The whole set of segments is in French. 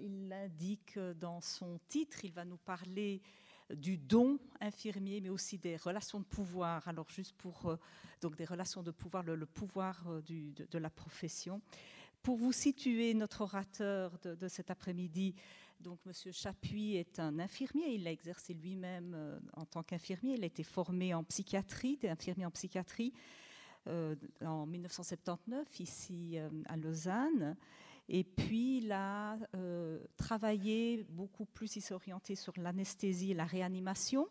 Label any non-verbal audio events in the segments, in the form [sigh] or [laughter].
Il indique dans son titre, il va nous parler du don infirmier, mais aussi des relations de pouvoir. Alors juste pour euh, donc des relations de pouvoir, le, pouvoir euh, de, la profession. Pour vous situer, notre orateur de, cet après-midi, donc Monsieur Chapuis est un infirmier. Il a exercé lui-même euh, en tant qu'infirmier. Il a été formé en psychiatrie, infirmier en psychiatrie en 1979 ici à Lausanne. Et puis, il a euh, travaillé beaucoup plus, il s'est orienté sur l'anesthésie et la réanimation.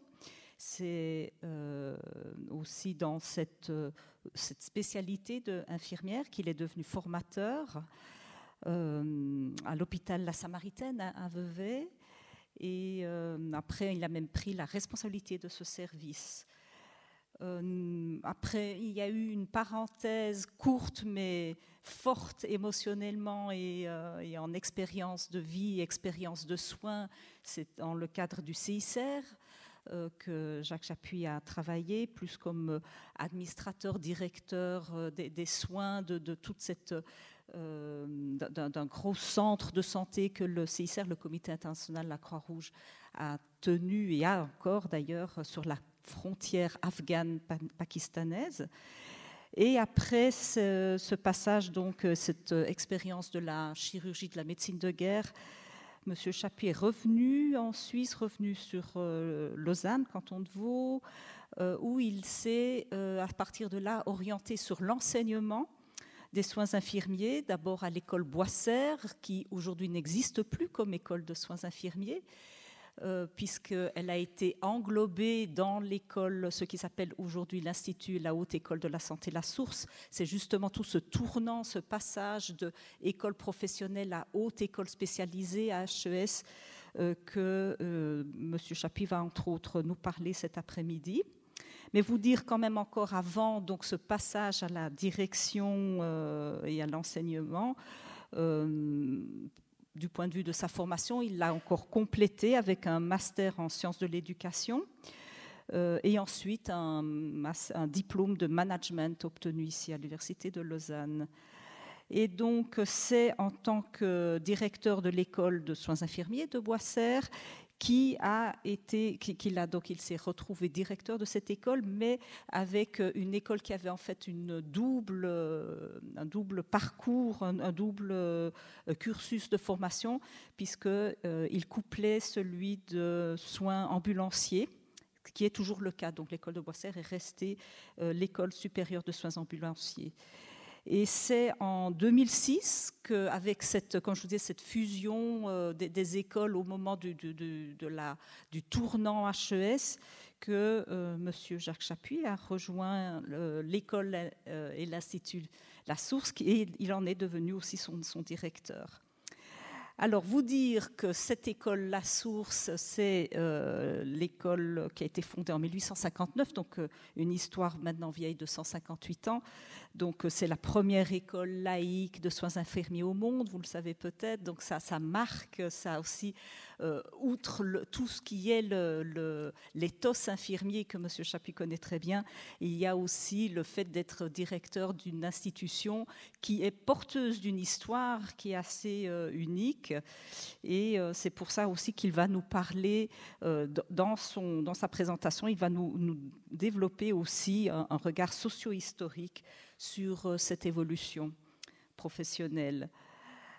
C'est euh, aussi dans cette, euh, cette spécialité d'infirmière qu'il est devenu formateur à l'hôpital La Samaritaine à, Vevey. Et après, il a même pris la responsabilité de ce service. Euh, après, il y a eu une parenthèse courte mais forte émotionnellement et, euh, en expérience de vie, expérience de soins. C'est dans le cadre du CICR euh, que Jacques Chapuis a travaillé, plus comme administrateur, directeur des, soins de, toute cette d'un gros centre de santé que le CICR, le Comité international de la Croix-Rouge, a tenu et a encore d'ailleurs sur la frontière afghane-pakistanaise. Et après ce, passage, donc euh, cette euh, expérience de la chirurgie, de la médecine de guerre, M. Chapuis est revenu en Suisse, revenu sur euh, Lausanne, canton de Vaud, où il s'est, à partir de là, orienté sur l'enseignement des soins infirmiers, d'abord à l'école Boissère, qui aujourd'hui n'existe plus comme école de soins infirmiers, euh, puisqu'elle a été englobée dans l'école, ce qui s'appelle aujourd'hui l'Institut, la Haute École de la Santé, la Source. C'est justement tout ce tournant, ce passage de école professionnelle à haute école spécialisée, à HES, euh, que euh, M. Chapuis va entre autres nous parler cet après-midi. Mais vous dire quand même encore avant donc ce passage à la direction et à l'enseignement, du point de vue de sa formation, il l'a encore complété avec un master en sciences de l'éducation euh, et ensuite un, diplôme de management obtenu ici à l'Université de Lausanne. Et donc, c'est en tant que directeur de l'école de soins infirmiers de Boissère qui a été, qui, a, donc il s'est retrouvé directeur de cette école, mais avec une école qui avait en fait une double, un double parcours, un, double euh, cursus de formation, puisque euh, il couplait celui de soins ambulanciers qui est toujours le cas. Donc l'école de Boissère est restée euh, l'école supérieure de soins ambulanciers. Et c'est en 2006 qu'avec cette, comme je vous disais, cette fusion euh, des, écoles au moment du, de la, du tournant HES, que euh, M. Jacques Chapuis a rejoint l'école euh, et l'Institut La Source, et il en est devenu aussi son, son directeur. Alors, vous dire que cette école La Source, c'est euh, l'école qui a été fondée en 1859, donc euh, une histoire maintenant vieille de 158 ans. Donc, euh, c'est la première école laïque de soins infirmiers au monde, vous le savez peut-être. Donc, ça, marque, ça aussi, outre tout ce qui est l'éthos infirmier que M. Chapuis connaît très bien, il y a aussi le fait d'être directeur d'une institution qui est porteuse d'une histoire qui est assez unique et euh, c'est pour ça aussi qu'il va nous parler euh, dans, son, dans sa présentation, il va nous, développer aussi un, regard socio-historique sur euh, cette évolution professionnelle.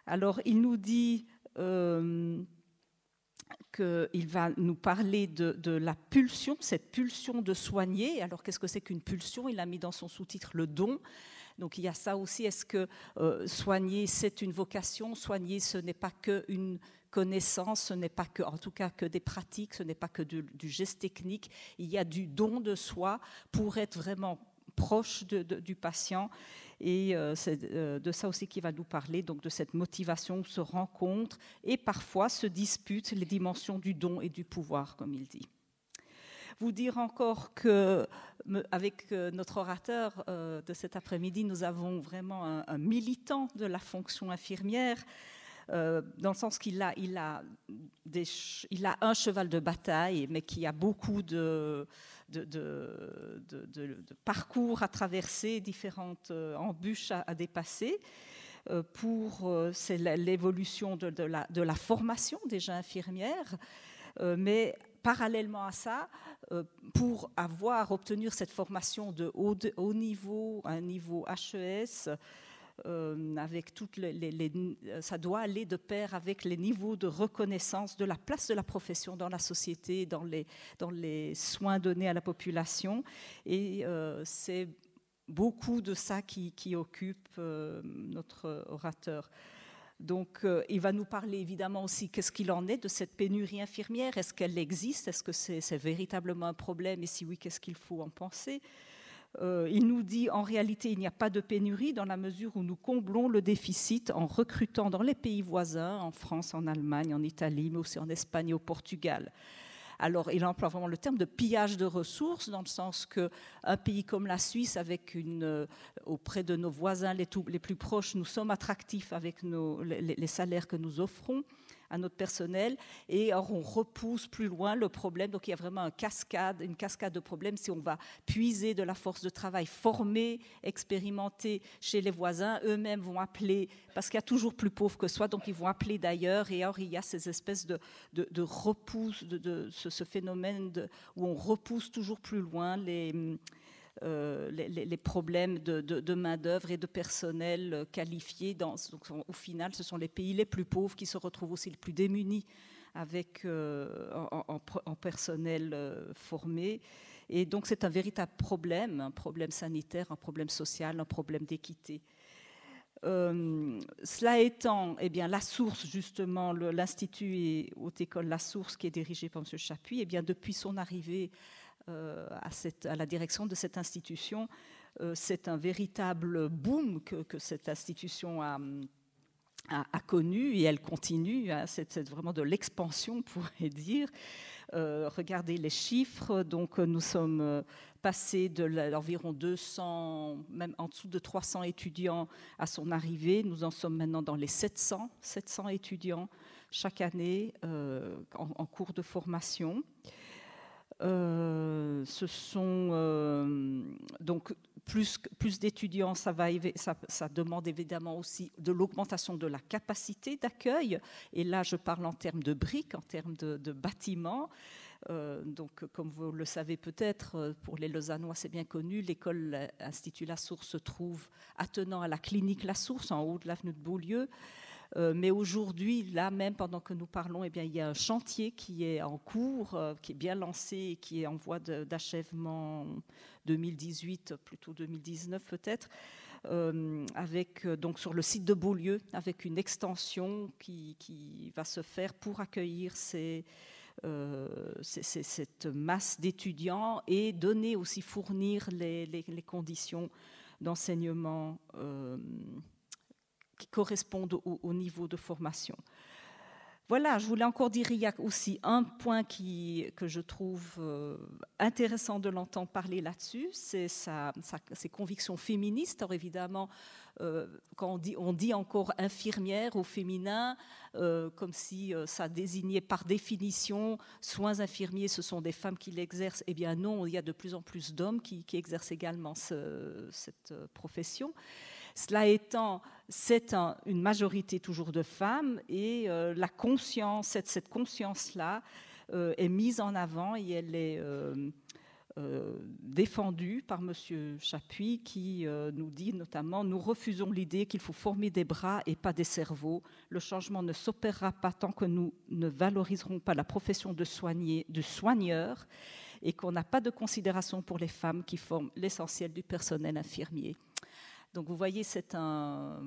Alors, il nous dit qu'il va nous parler de, la pulsion, cette pulsion de soigner. Alors qu'est-ce que c'est qu'une pulsion? Il a mis dans son sous-titre le don. Donc il y a ça aussi. Est-ce que euh, soigner, c'est une vocation? Soigner, ce n'est pas qu'une connaissance, ce n'est pas que, en tout cas, que des pratiques, ce n'est pas que du, geste technique. Il y a du don de soi pour être vraiment proche du patient. Et euh, c'est euh, de ça aussi qu'il va nous parler, donc de cette motivation se rencontrent et parfois se disputent les dimensions du don et du pouvoir, comme il dit. Vous dire encore que, avec euh, notre orateur de cet après-midi, nous avons vraiment un, militant de la fonction infirmière. Dans le sens qu'il a, il a, il a un cheval de bataille, mais qui a beaucoup de, de, parcours à traverser, différentes embûches à, dépasser. pour c'est l'évolution de, la, formation déjà infirmière, mais parallèlement à ça, pour avoir obtenu cette formation de haut, de haut niveau, un niveau HES, euh, avec toutes les, ça doit aller de pair avec les niveaux de reconnaissance de la place de la profession dans la société, dans les, dans les soins donnés à la population. Et euh, c'est beaucoup de ça qui, occupe euh, notre orateur. Donc, il va nous parler évidemment aussi qu'est-ce qu'il en est de cette pénurie infirmière. Est-ce qu'elle existe? Est-ce que c'est véritablement un problème? Et si oui, qu'est-ce qu'il faut en penser? Euh, il nous dit en réalité il n'y a pas de pénurie dans la mesure où nous comblons le déficit en recrutant dans les pays voisins, en France, en Allemagne, en Italie, mais aussi en Espagne et au Portugal. Alors, il emploie vraiment le terme de pillage de ressources, dans le sens qu'un pays comme la Suisse, avec euh, auprès de nos voisins les, plus proches, nous sommes attractifs avec les salaires que nous offrons notre personnel. Et or, on repousse plus loin le problème. Donc, il y a vraiment une cascade, une cascade de problèmes. Si on va puiser de la force de travail formée, expérimentée chez les voisins, eux-mêmes vont appeler, parce qu'il y a toujours plus pauvres que soi, donc ils vont appeler d'ailleurs. Et or, il y a ces espèces de, de repousse, de, ce, phénomène où on repousse toujours plus loin les euh, les, problèmes de, main-d'œuvre et de personnel qualifié. Dans, au final, ce sont les pays les plus pauvres qui se retrouvent aussi les plus démunis avec, euh, en, personnel euh, formé. Et donc, c'est un véritable problème, un problème sanitaire, un problème social, un problème d'équité. cela étant, eh bien, la source, justement, l'Institut et Haute École La Source, qui est dirigé par M. Chapuis, eh bien, depuis son arrivée euh, à, cette, à, la direction de cette institution. Euh, c'est un véritable boom que, cette institution a, connu et elle continue. Hein, c'est vraiment de l'expansion, on pourrait dire. Euh, regardez les chiffres. Donc, nous sommes passés d'environ 200, même en dessous de 300 étudiants à son arrivée. Nous en sommes maintenant dans les 700, 700 étudiants chaque année en, cours de formation. Euh, ce sont euh, donc plus, plus d'étudiants, ça, ça, demande évidemment aussi de l'augmentation de la capacité d'accueil. Et là, je parle en termes de briques, en termes de, bâtiments. Euh, donc, comme vous le savez peut-être, pour les Lausannois, c'est bien connu, l'école Institut La Source se trouve attenant à la clinique La Source, en haut de l'avenue de Beaulieu. Euh, mais aujourd'hui, là même, pendant que nous parlons, eh bien, il y a un chantier qui est en cours, euh, qui est bien lancé et qui est en voie d'achèvement 2018, plutôt 2019 peut-être. Euh, avec donc sur le site de Beaulieu, avec une extension qui, va se faire pour accueillir cette masse d'étudiants et donner aussi fournir les conditions d'enseignement qui correspondent au, niveau de formation. Voilà, je voulais encore dire, il y a aussi un point que je trouve euh, intéressant de l'entendre parler là-dessus, c'est ses convictions féministes. Alors évidemment, euh, quand on dit, on dit, encore infirmière au féminin, euh, comme si ça désignait par définition soins infirmiers, ce sont des femmes qui l'exercent. Eh bien non, il y a de plus en plus d'hommes qui, exercent également cette profession. Cela étant, c'est une majorité toujours de femmes et euh, la conscience, cette, conscience-là euh, est mise en avant et elle est euh, défendue par M. Chapuis qui nous dit notamment Nous refusons l'idée qu'il faut former des bras et pas des cerveaux. Le changement ne s'opérera pas tant que nous ne valoriserons pas la profession de, soigneur et qu'on n'a pas de considération pour les femmes qui forment l'essentiel du personnel infirmier. Donc vous voyez, c'est un,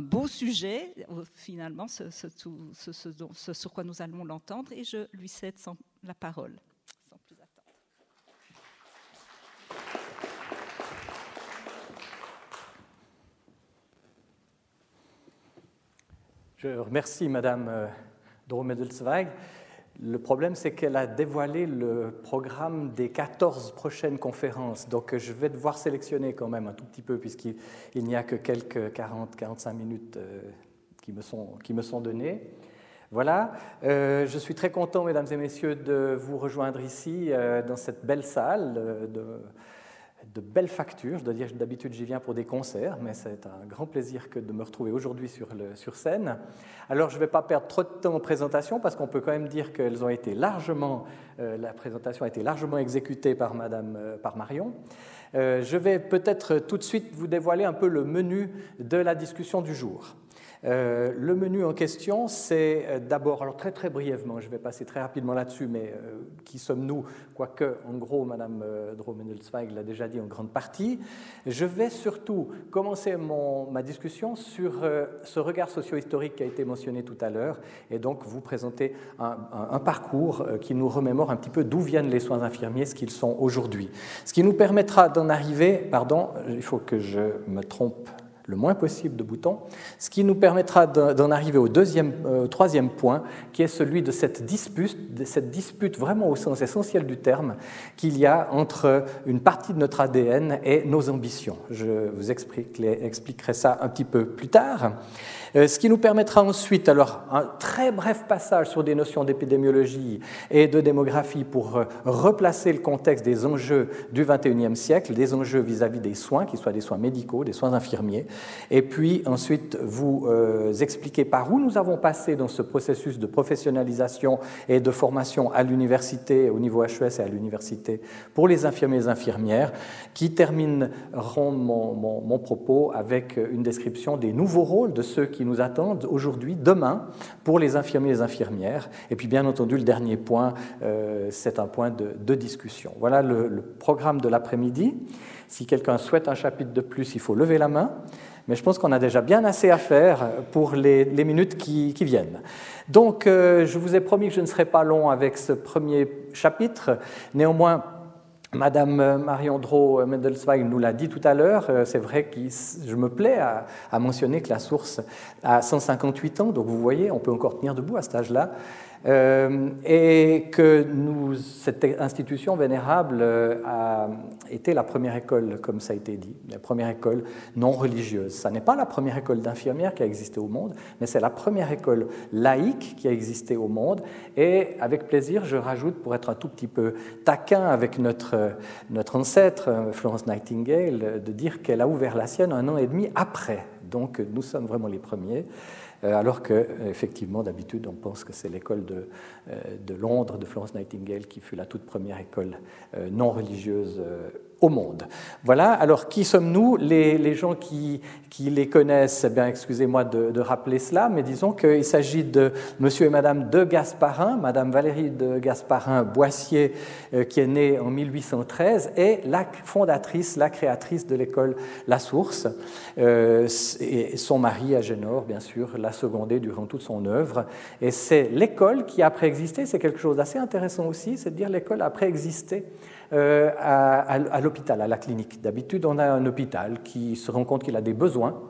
beau sujet, finalement, ce, sur quoi nous allons l'entendre, et je lui cède la parole, sans plus attendre. Je remercie Madame euh, Dromedelsweig. Le problème, c'est qu'elle a dévoilé le programme des 14 prochaines conférences. Donc, je vais devoir sélectionner quand même un tout petit peu, puisqu'il n'y a que quelques 40-45 minutes euh, qui, me sont, qui me sont données. Voilà, euh, je suis très content, mesdames et messieurs, de vous rejoindre ici, euh, dans cette belle salle de belles factures. Je dois dire d'habitude j'y viens pour des concerts, mais c'est un grand plaisir que de me retrouver aujourd'hui sur, sur, scène. Alors je ne vais pas perdre trop de temps en présentation parce qu'on peut quand même dire qu'elles ont été largement, euh, la présentation a été largement exécutée par, Madame, euh, par Marion. Euh, je vais peut-être tout de suite vous dévoiler un peu le menu de la discussion du jour. Euh, le menu en question, c'est euh, d'abord, alors très très brièvement, je vais passer très rapidement là-dessus, mais euh, qui sommes-nous? Quoique, en gros, Madame euh, l'a déjà dit en grande partie. Je vais surtout commencer ma discussion sur ce regard socio-historique qui a été mentionné tout à l'heure, et donc vous présenter un parcours qui nous remémore un petit peu d'où viennent les soins infirmiers, ce qu'ils sont aujourd'hui. Ce qui nous permettra d'en arriver, pardon, il faut que je me trompe le moins possible de boutons, ce qui nous permettra d'en arriver au deuxième, euh, troisième point, qui est celui de cette dispute, de cette dispute vraiment au sens essentiel du terme, qu'il y a entre une partie de notre ADN et nos ambitions. Je vous expliquerai ça un petit peu plus tard. Euh, ce qui nous permettra ensuite, alors, un très bref passage sur des notions d'épidémiologie et de démographie pour euh, replacer le contexte des enjeux du XXIe siècle, des enjeux vis-à-vis des soins, qu'ils soient des soins médicaux, des soins infirmiers, et puis ensuite vous euh, expliquer par où nous avons passé dans ce processus de professionnalisation et de formation à l'université, au niveau HES et à l'université pour les infirmiers et infirmières, qui termineront mon, mon propos avec une description des nouveaux rôles de ceux qui nous attendent aujourd'hui, demain, pour les infirmiers et les infirmières. Et puis, bien entendu, le dernier point, euh, c'est un point de, discussion. Voilà le, programme de l'après-midi. Si quelqu'un souhaite un chapitre de plus, il faut lever la main. Mais je pense qu'on a déjà bien assez à faire pour les, minutes qui, viennent. Donc, euh, je vous ai promis que je ne serai pas long avec ce premier chapitre. Néanmoins, Madame Marion Dro Mendelsweig nous l'a dit tout à l'heure, euh, c'est vrai que je me plais à, à, mentionner que la source a 158 ans, donc vous voyez, on peut encore tenir debout à cet âge-là. Euh, et que nous, cette institution vénérable euh, a été la première école, comme ça a été dit, la première école non religieuse. Ça n'est pas la première école d'infirmières qui a existé au monde, mais c'est la première école laïque qui a existé au monde. Et avec plaisir, je rajoute, pour être un tout petit peu taquin avec notre, notre ancêtre, Florence Nightingale, de dire qu'elle a ouvert la sienne un an et demi après. Donc nous sommes vraiment les premiers. Euh, alors que, effectivement, d'habitude, on pense que c'est l'école de, euh, de, Londres, de Florence Nightingale, qui fut la toute première école euh, non religieuse au monde. Voilà, alors qui sommes-nous? Les, gens qui, les connaissent, eh bien, excusez-moi de, rappeler cela, mais disons qu'il s'agit de monsieur et madame de Gasparin, madame Valérie de Gasparin-Boissier, euh, qui est née en 1813, et la fondatrice, la créatrice de l'école La Source, euh, et son mari, Agénor, bien sûr, l'a secondé durant toute son œuvre. Et c'est l'école qui a préexisté, c'est quelque chose d'assez intéressant aussi, c'est de dire l'école a préexisté euh, à, l'hôpital, à la clinique. D'habitude, on a un hôpital qui se rend compte qu'il a des besoins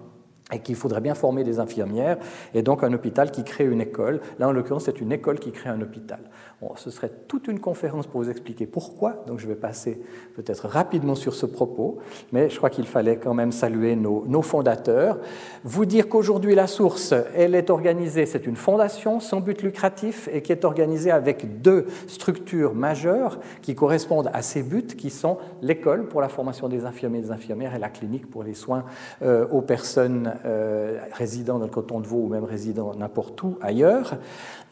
et qu'il faudrait bien former des infirmières, et donc un hôpital qui crée une école. Là, en l'occurrence, c'est une école qui crée un hôpital ce serait toute une conférence pour vous expliquer pourquoi, donc je vais passer peut-être rapidement sur ce propos, mais je crois qu'il fallait quand même saluer nos, fondateurs. Vous dire qu'aujourd'hui la source, elle est organisée, c'est une fondation sans but lucratif et qui est organisée avec deux structures majeures qui correspondent à ces buts, qui sont l'école pour la formation des infirmiers et des infirmières et la clinique pour les soins euh, aux personnes euh, résidant dans le canton de Vaud ou même résidant n'importe où ailleurs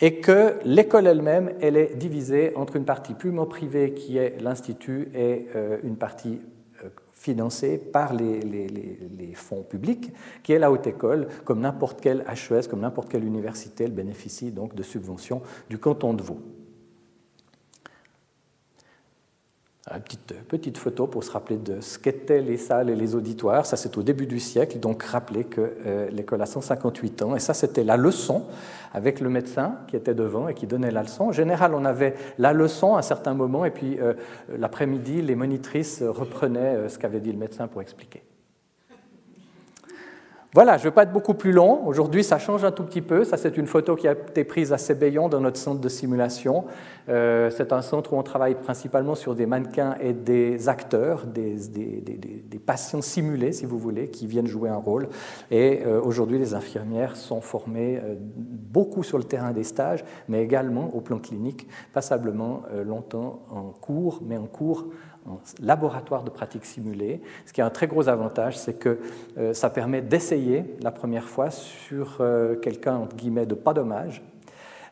et que l'école elle-même, elle est divisée entre une partie purement privée qui est l'Institut et euh, une partie euh, financée par les, fonds publics, qui est la haute école, comme n'importe quelle HES, comme n'importe quelle université, elle bénéficie donc de subventions du canton de Vaud. Une petite, petite photo pour se rappeler de ce qu'étaient les salles et les auditoires. Ça, c'est au début du siècle, donc rappeler que euh, l'école a 158 ans. Et ça, c'était la leçon avec le médecin qui était devant et qui donnait la leçon. En général, on avait la leçon à un certain moment, et puis euh, l'après-midi, les monitrices reprenaient euh, ce qu'avait dit le médecin pour expliquer. Voilà, je ne vais pas être beaucoup plus long. Aujourd'hui, ça change un tout petit peu. Ça, c'est une photo qui a été prise à Sébéillon dans notre centre de simulation. Euh, c'est un centre où on travaille principalement sur des mannequins et des acteurs, des, patients simulés, si vous voulez, qui viennent jouer un rôle. Et euh, aujourd'hui, les infirmières sont formées euh, beaucoup sur le terrain des stages, mais également au plan clinique, passablement longtemps en cours, mais en cours en laboratoire de pratique simulée, ce qui a un très gros avantage, c'est que euh, ça permet d'essayer la première fois sur euh, quelqu'un, entre guillemets, de pas dommage.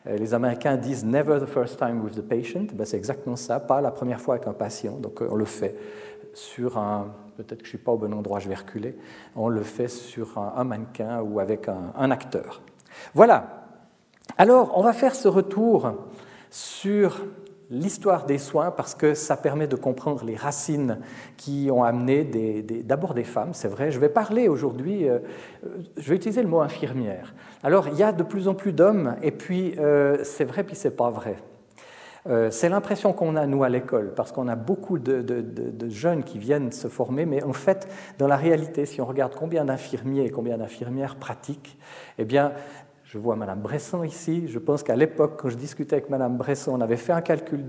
Euh, les Américains disent never the first time with the patient. Ben, c'est exactement ça, pas la première fois avec un patient. Donc on le fait sur un, peut-être que je ne suis pas au bon endroit, je vais reculer, on le fait sur un, mannequin ou avec un, un acteur. Voilà. Alors, on va faire ce retour sur l'histoire des soins parce que ça permet de comprendre les racines qui ont amené d'abord des, femmes, c'est vrai. Je vais parler aujourd'hui, euh, je vais utiliser le mot infirmière. Alors, il y a de plus en plus d'hommes, et puis euh, c'est vrai, puis c'est pas vrai. Euh, c'est l'impression qu'on a, nous, à l'école, parce qu'on a beaucoup de, de, jeunes qui viennent se former, mais en fait, dans la réalité, si on regarde combien d'infirmiers et combien d'infirmières pratiquent, eh bien, je vois Madame Bresson ici. Je pense qu'à l'époque, quand je discutais avec Madame Bresson, on avait fait un calcul,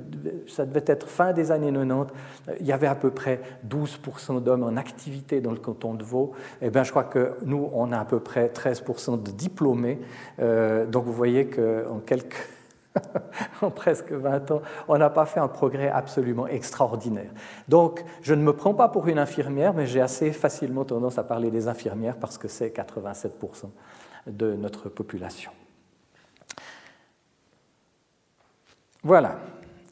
ça devait être fin des années 90, il y avait à peu près 12% d'hommes en activité dans le canton de Vaud. Eh bien, je crois que nous, on a à peu près 13% de diplômés. Euh, donc, vous voyez qu'en quelques... [laughs] en presque 20 ans, on n'a pas fait un progrès absolument extraordinaire. Donc, je ne me prends pas pour une infirmière, mais j'ai assez facilement tendance à parler des infirmières parce que c'est 87% de notre population. Voilà.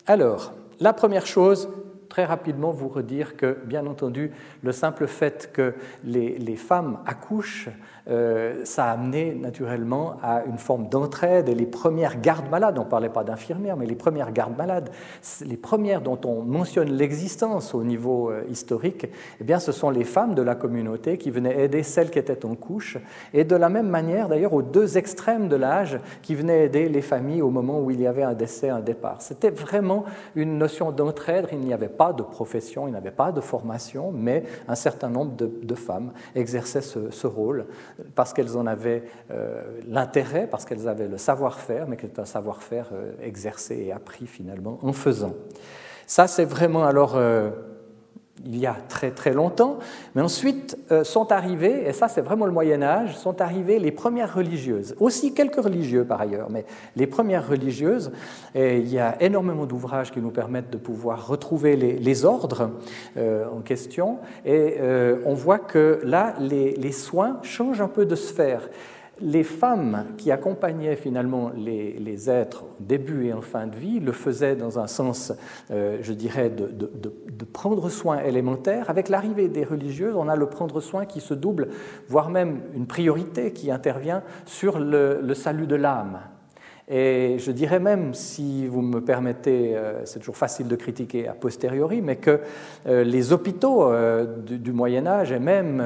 Alors, la première chose, très rapidement vous redire que, bien entendu, le simple fait que les, femmes accouchent euh, ça a amené naturellement à une forme d'entraide. Et les premières gardes malades, on ne parlait pas d'infirmières, mais les premières gardes malades, les premières dont on mentionne l'existence au niveau euh, historique, eh bien, ce sont les femmes de la communauté qui venaient aider celles qui étaient en couche. Et de la même manière, d'ailleurs, aux deux extrêmes de l'âge, qui venaient aider les familles au moment où il y avait un décès, un départ. C'était vraiment une notion d'entraide. Il n'y avait pas de profession, il n'y avait pas de formation, mais un certain nombre de, femmes exerçaient ce, rôle parce qu'elles en avaient euh, l'intérêt, parce qu'elles avaient le savoir-faire, mais est un savoir-faire euh, exercé et appris finalement en faisant. Ça, c'est vraiment alors euh, il y a très très longtemps, mais ensuite euh, sont arrivées, et ça c'est vraiment le Moyen Âge, sont arrivées les premières religieuses, aussi quelques religieux par ailleurs, mais les premières religieuses, et il y a énormément d'ouvrages qui nous permettent de pouvoir retrouver les, ordres euh, en question, et euh, on voit que là les, les soins changent un peu de sphère les femmes qui accompagnaient finalement les, êtres au début et en fin de vie le faisaient dans un sens, euh, je dirais, de, prendre soin élémentaire. Avec l'arrivée des religieuses, on a le prendre soin qui se double, voire même une priorité qui intervient sur le, salut de l'âme. Et je dirais même, si vous me permettez, euh, c'est toujours facile de critiquer a posteriori, mais que euh, les hôpitaux du, du, Moyen Âge et même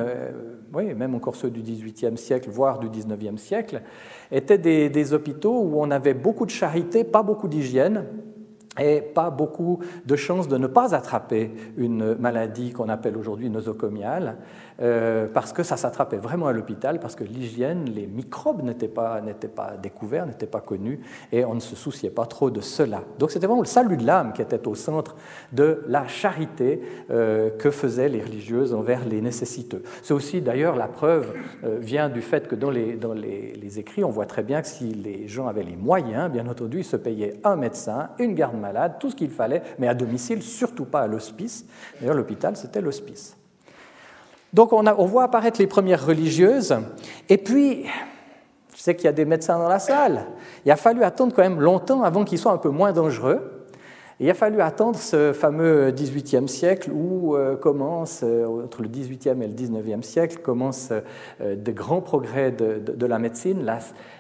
oui, même encore ceux du XVIIIe siècle, voire du XIXe siècle, étaient des, hôpitaux où on avait beaucoup de charité, pas beaucoup d'hygiène, et pas beaucoup de chances de ne pas attraper une maladie qu'on appelle aujourd'hui nosocomiale. Euh, parce que ça s'attrapait vraiment à l'hôpital, parce que l'hygiène, les microbes n'étaient pas, pas découverts, n'étaient pas connus, et on ne se souciait pas trop de cela. Donc c'était vraiment le salut de l'âme qui était au centre de la charité euh, que faisaient les religieuses envers les nécessiteux. C'est aussi d'ailleurs la preuve euh, vient du fait que dans, les, dans les, les, écrits, on voit très bien que si les gens avaient les moyens, bien entendu, ils se payaient un médecin, une garde malade, tout ce qu'il fallait, mais à domicile, surtout pas à l'hospice. D'ailleurs, l'hôpital, c'était l'hospice. Donc on, voit apparaître les premières religieuses, et puis, je sais qu'il y a des médecins dans la salle, il a fallu attendre quand même longtemps avant qu'ils soient un peu moins dangereux. Il a fallu attendre ce fameux XVIIIe siècle où euh, commence, euh, entre le XVIIIe et le XIXe siècle, commencent euh, de grands progrès de, la médecine.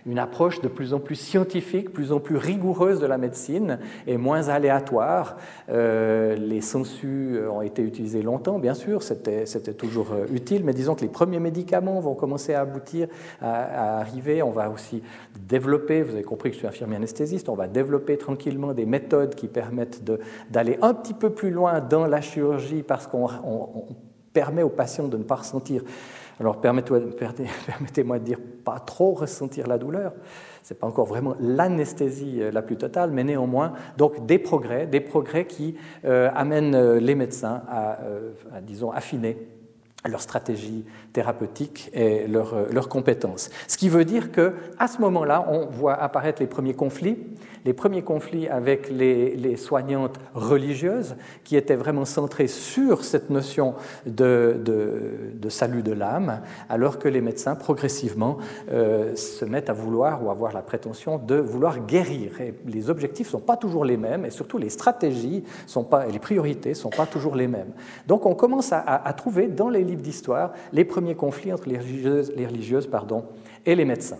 Une approche de plus en plus scientifique, plus en plus rigoureuse de la médecine et moins aléatoire. Les sangsues ont été utilisés longtemps, bien sûr, c'était toujours utile, mais disons que les premiers médicaments vont commencer à aboutir, à, arriver. On va aussi développer, vous avez compris que je suis infirmier anesthésiste, on va développer tranquillement des méthodes qui permettent d'aller un petit peu plus loin dans la chirurgie parce qu'on permet aux patients de ne pas ressentir alors permettez-moi [laughs] de dire pas trop ressentir la douleur. Ce n'est pas encore vraiment l'anesthésie euh, la plus totale, mais néanmoins, donc des progrès, des progrès qui euh, amènent euh, les médecins à, disons, affiner leur stratégie thérapeutique et leurs compétences. Ce qui veut dire qu'à ce moment-là, on voit apparaître les premiers conflits, les premiers conflits avec les, soignantes religieuses qui étaient vraiment centrées sur cette notion de, salut de l'âme, alors que les médecins progressivement euh, se mettent à vouloir ou avoir la prétention de vouloir guérir. Les objectifs ne sont pas toujours les mêmes et surtout les stratégies sont pas, et les priorités ne sont pas toujours les mêmes. Donc on commence à, à trouver dans les livres d'histoire les premiers conflits entre les religieuses, les religieuses pardon, et les médecins.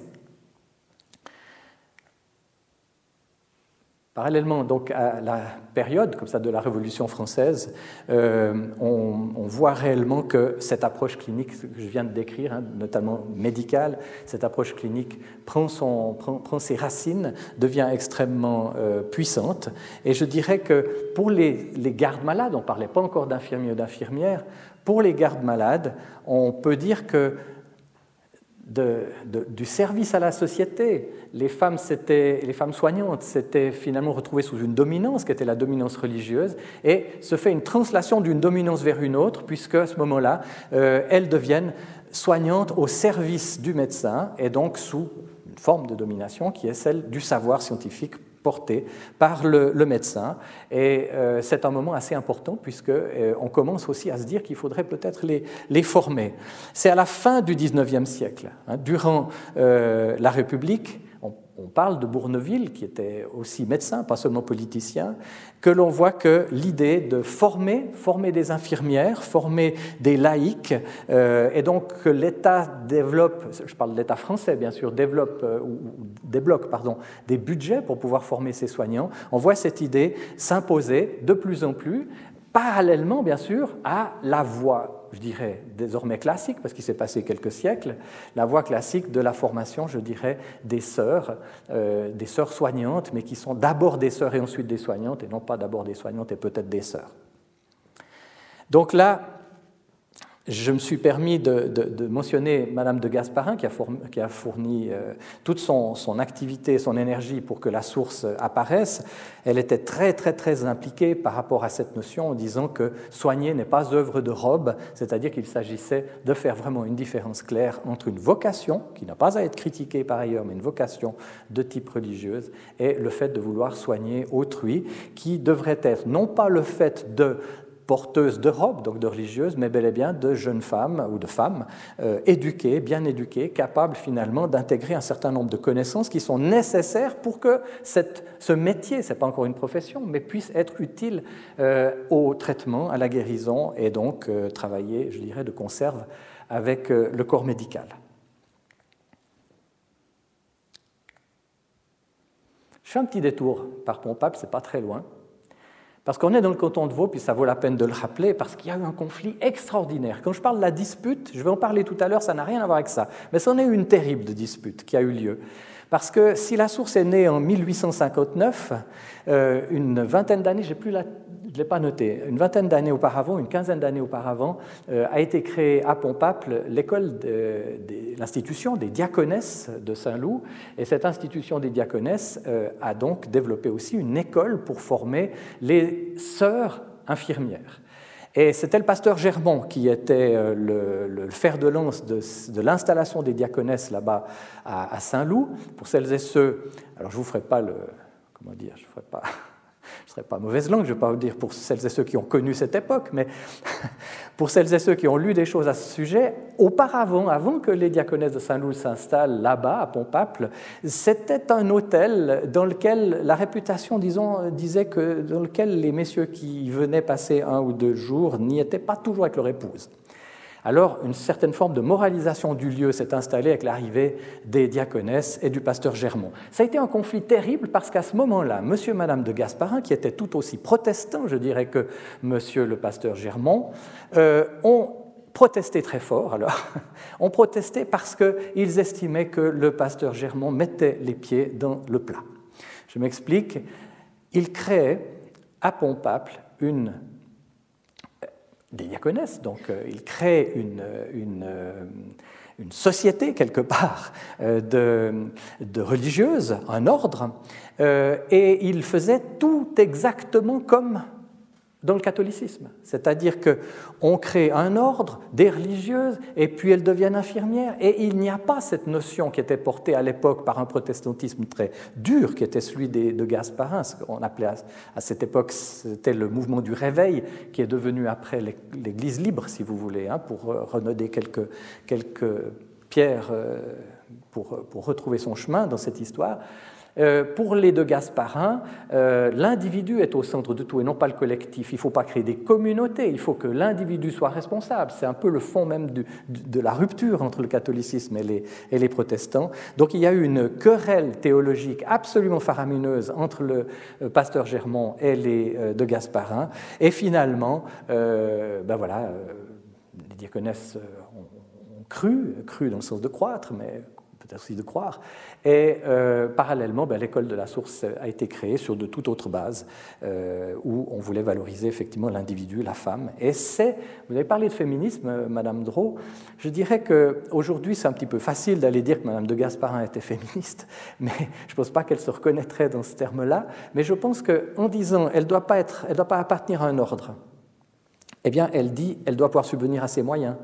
Parallèlement donc à la période comme ça de la Révolution française, euh, on, voit réellement que cette approche clinique que je viens de décrire, hein, notamment médicale, cette approche clinique prend, son, ses racines, devient extrêmement euh, puissante. Et je dirais que pour les, les gardes malades, on ne parlait pas encore d'infirmiers ou d'infirmières, pour les gardes malades, on peut dire que du service à la société. Les femmes, les femmes soignantes s'étaient finalement retrouvées sous une dominance qui était la dominance religieuse et se fait une translation d'une dominance vers une autre puisque à ce moment-là, euh, elles deviennent soignantes au service du médecin et donc sous une forme de domination qui est celle du savoir scientifique porté par le, médecin. Et euh, c'est un moment assez important puisqu'on euh, on commence aussi à se dire qu'il faudrait peut-être les, former. C'est à la fin du XIXe siècle, hein, durant euh, la République, on parle de Bourneville, qui était aussi médecin, pas seulement politicien, que l'on voit que l'idée de former, former des infirmières, former des laïcs, euh, et donc que l'État développe, je parle de l'État français bien sûr, développe euh, débloque pardon, des budgets pour pouvoir former ces soignants, on voit cette idée s'imposer de plus en plus, parallèlement bien sûr à la voie je dirais, désormais classique, parce qu'il s'est passé quelques siècles, la voie classique de la formation, je dirais, des sœurs, euh, des sœurs soignantes, mais qui sont d'abord des sœurs et ensuite des soignantes, et non pas d'abord des soignantes et peut-être des sœurs. Donc là, je me suis permis de, mentionner Madame de Gasparin, qui a fourni, euh, toute son, activité, son énergie pour que la source apparaisse. Elle était très, très, très impliquée par rapport à cette notion en disant que soigner n'est pas œuvre de robe, c'est-à-dire qu'il s'agissait de faire vraiment une différence claire entre une vocation, qui n'a pas à être critiquée par ailleurs, mais une vocation de type religieuse, et le fait de vouloir soigner autrui, qui devrait être non pas le fait de porteuses de robes, donc de religieuses, mais bel et bien de jeunes femmes ou de femmes euh, éduquées, bien éduquées, capables finalement d'intégrer un certain nombre de connaissances qui sont nécessaires pour que ce métier, ce n'est pas encore une profession, mais puisse être utile euh, au traitement, à la guérison et donc euh, travailler, je dirais, de conserve avec le corps médical. Je fais un petit détour par Pompable, c'est pas très loin. Parce qu'on est dans le canton de Vaud, puis ça vaut la peine de le rappeler, parce qu'il y a eu un conflit extraordinaire. Quand je parle de la dispute, je vais en parler tout à l'heure, ça n'a rien à voir avec ça, mais c'en est une terrible dispute qui a eu lieu. Parce que si la source est née en 1859, euh, une vingtaine d'années, j'ai plus la ne l'ai pas noté, une vingtaine d'années auparavant, une quinzaine d'années auparavant, euh, a été créée à Pompaple l'école de, l'institution des diaconesses de Saint-Loup. Et cette institution des diaconesses euh, a donc développé aussi une école pour former les sœurs infirmières. Et c'était le pasteur Germont qui était euh, le, fer de lance de, l'installation des diaconesses là-bas à, à Saint-Loup. Pour celles et ceux, alors je ne vous ferai pas le, comment dire, je ne ferai pas [laughs] je ne serais pas mauvaise langue, je ne vais pas vous dire pour celles et ceux qui ont connu cette époque, mais [laughs] pour celles et ceux qui ont lu des choses à ce sujet, auparavant, avant que les diaconesses de Saint-Loup s'installent là-bas, à Pompaple, c'était un hôtel dans lequel la réputation, disons, disait que dans lequel les messieurs qui venaient passer un ou deux jours n'y étaient pas toujours avec leur épouse alors une certaine forme de moralisation du lieu s'est installée avec l'arrivée des diaconesses et du pasteur Germont. Ça a été un conflit terrible parce qu'à ce moment-là, monsieur et madame de Gasparin, qui étaient tout aussi protestants, je dirais, que monsieur le pasteur Germont, euh, ont protesté très fort alors. [laughs] ont protesté parce qu'ils estimaient que le pasteur Germont mettait les pieds dans le plat. Je m'explique. Il créait à Pompaple une des diaconesses. Donc euh, il crée une, une, euh, une, société quelque part euh, de, de religieuses, un ordre, et il faisait tout exactement comme dans le catholicisme. C'est-à-dire qu'on crée un ordre, des religieuses, et puis elles deviennent infirmières. Et il n'y a pas cette notion qui était portée à l'époque par un protestantisme très dur, qui était celui de Gasparin. Ce qu'on appelait à, cette époque, c'était le mouvement du réveil, qui est devenu après l'Église libre, si vous voulez, hein, pour euh, renoder quelques, quelques pierres euh, pour, pour retrouver son chemin dans cette histoire. Euh, pour les deux Gasparins, euh, l'individu est au centre de tout et non pas le collectif. Il ne faut pas créer des communautés, il faut que l'individu soit responsable. C'est un peu le fond même de la rupture entre le catholicisme et les, protestants. Donc il y a eu une querelle théologique absolument faramineuse entre le euh, pasteur Germont et les deux Gasparins. Et finalement, ben voilà, les diaconesses ont cru, cru dans le sens de croître, mais peut-être aussi de croire, et euh, parallèlement, ben, l'école de la source a été créée sur de toute autre base, euh, où on voulait valoriser effectivement l'individu, la femme. Et c'est, vous avez parlé de féminisme, euh, Madame Drault, je dirais qu'aujourd'hui c'est un petit peu facile d'aller dire que Madame de Gasparin était féministe, [laughs] mais je ne pense pas qu'elle se reconnaîtrait dans ce terme-là. Mais je pense qu'en disant elle ne doit, pas doit pas appartenir à un ordre, eh bien elle dit elle doit pouvoir subvenir à ses moyens.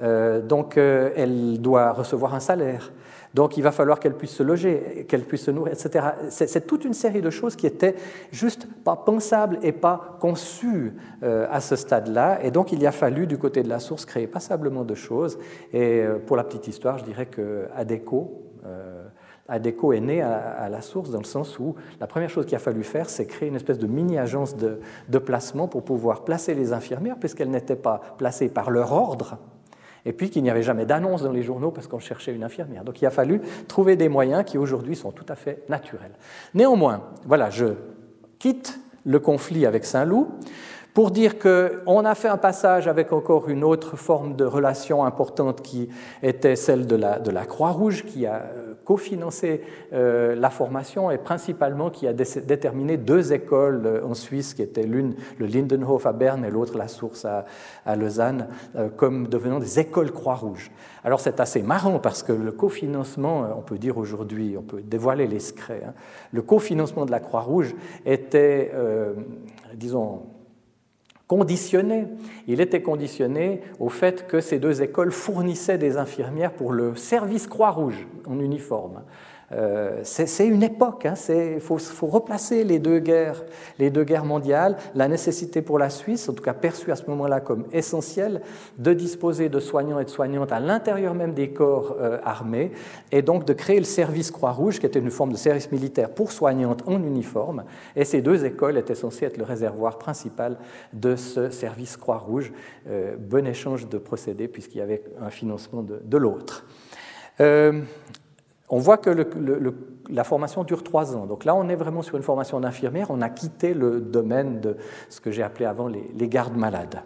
Donc elle doit recevoir un salaire. Donc il va falloir qu'elle puisse se loger, qu'elle puisse se nourrir, etc. C'est toute une série de choses qui étaient juste pas pensables et pas conçues euh, à ce stade-là. Et donc il y a fallu, du côté de la source, créer passablement de choses. Et euh, pour la petite histoire, je dirais que Adeco, euh, Adeco est né à, la source dans le sens où la première chose qu'il a fallu faire, c'est créer une espèce de mini-agence de placement pour pouvoir placer les infirmières, puisqu'elles n'étaient pas placées par leur ordre, et puis qu'il n'y avait jamais d'annonce dans les journaux parce qu'on cherchait une infirmière. Donc il a fallu trouver des moyens qui aujourd'hui sont tout à fait naturels. Néanmoins, voilà, je quitte le conflit avec Saint-Loup pour dire qu'on a fait un passage avec encore une autre forme de relation importante qui était celle de la, de la Croix-Rouge, qui a cofinancé euh, la formation et principalement qui a déterminé deux écoles euh, en Suisse, qui étaient l'une le Lindenhof à Berne et l'autre la Source à, Lausanne, euh, comme devenant des écoles Croix-Rouge. Alors c'est assez marrant parce que le cofinancement, on peut dire aujourd'hui, on peut dévoiler les secrets, hein, le cofinancement de la Croix-Rouge était, disons, conditionné. Il était conditionné au fait que ces deux écoles fournissaient des infirmières pour le service Croix-Rouge en uniforme. Euh, c'est une époque, il hein, faut, replacer les deux, guerres, les deux guerres mondiales, la nécessité pour la Suisse, en tout cas perçue à ce moment-là comme essentielle, de disposer de soignants et de soignantes à l'intérieur même des corps euh, armés, et donc de créer le service Croix-Rouge, qui était une forme de service militaire pour soignantes en uniforme, et ces deux écoles étaient censées être le réservoir principal de ce service Croix-Rouge, euh, bon échange de procédés puisqu'il y avait un financement de l'autre. On voit que la formation dure trois ans. Donc là, on est vraiment sur une formation d'infirmière. On a quitté le domaine de ce que j'ai appelé avant les, gardes malades.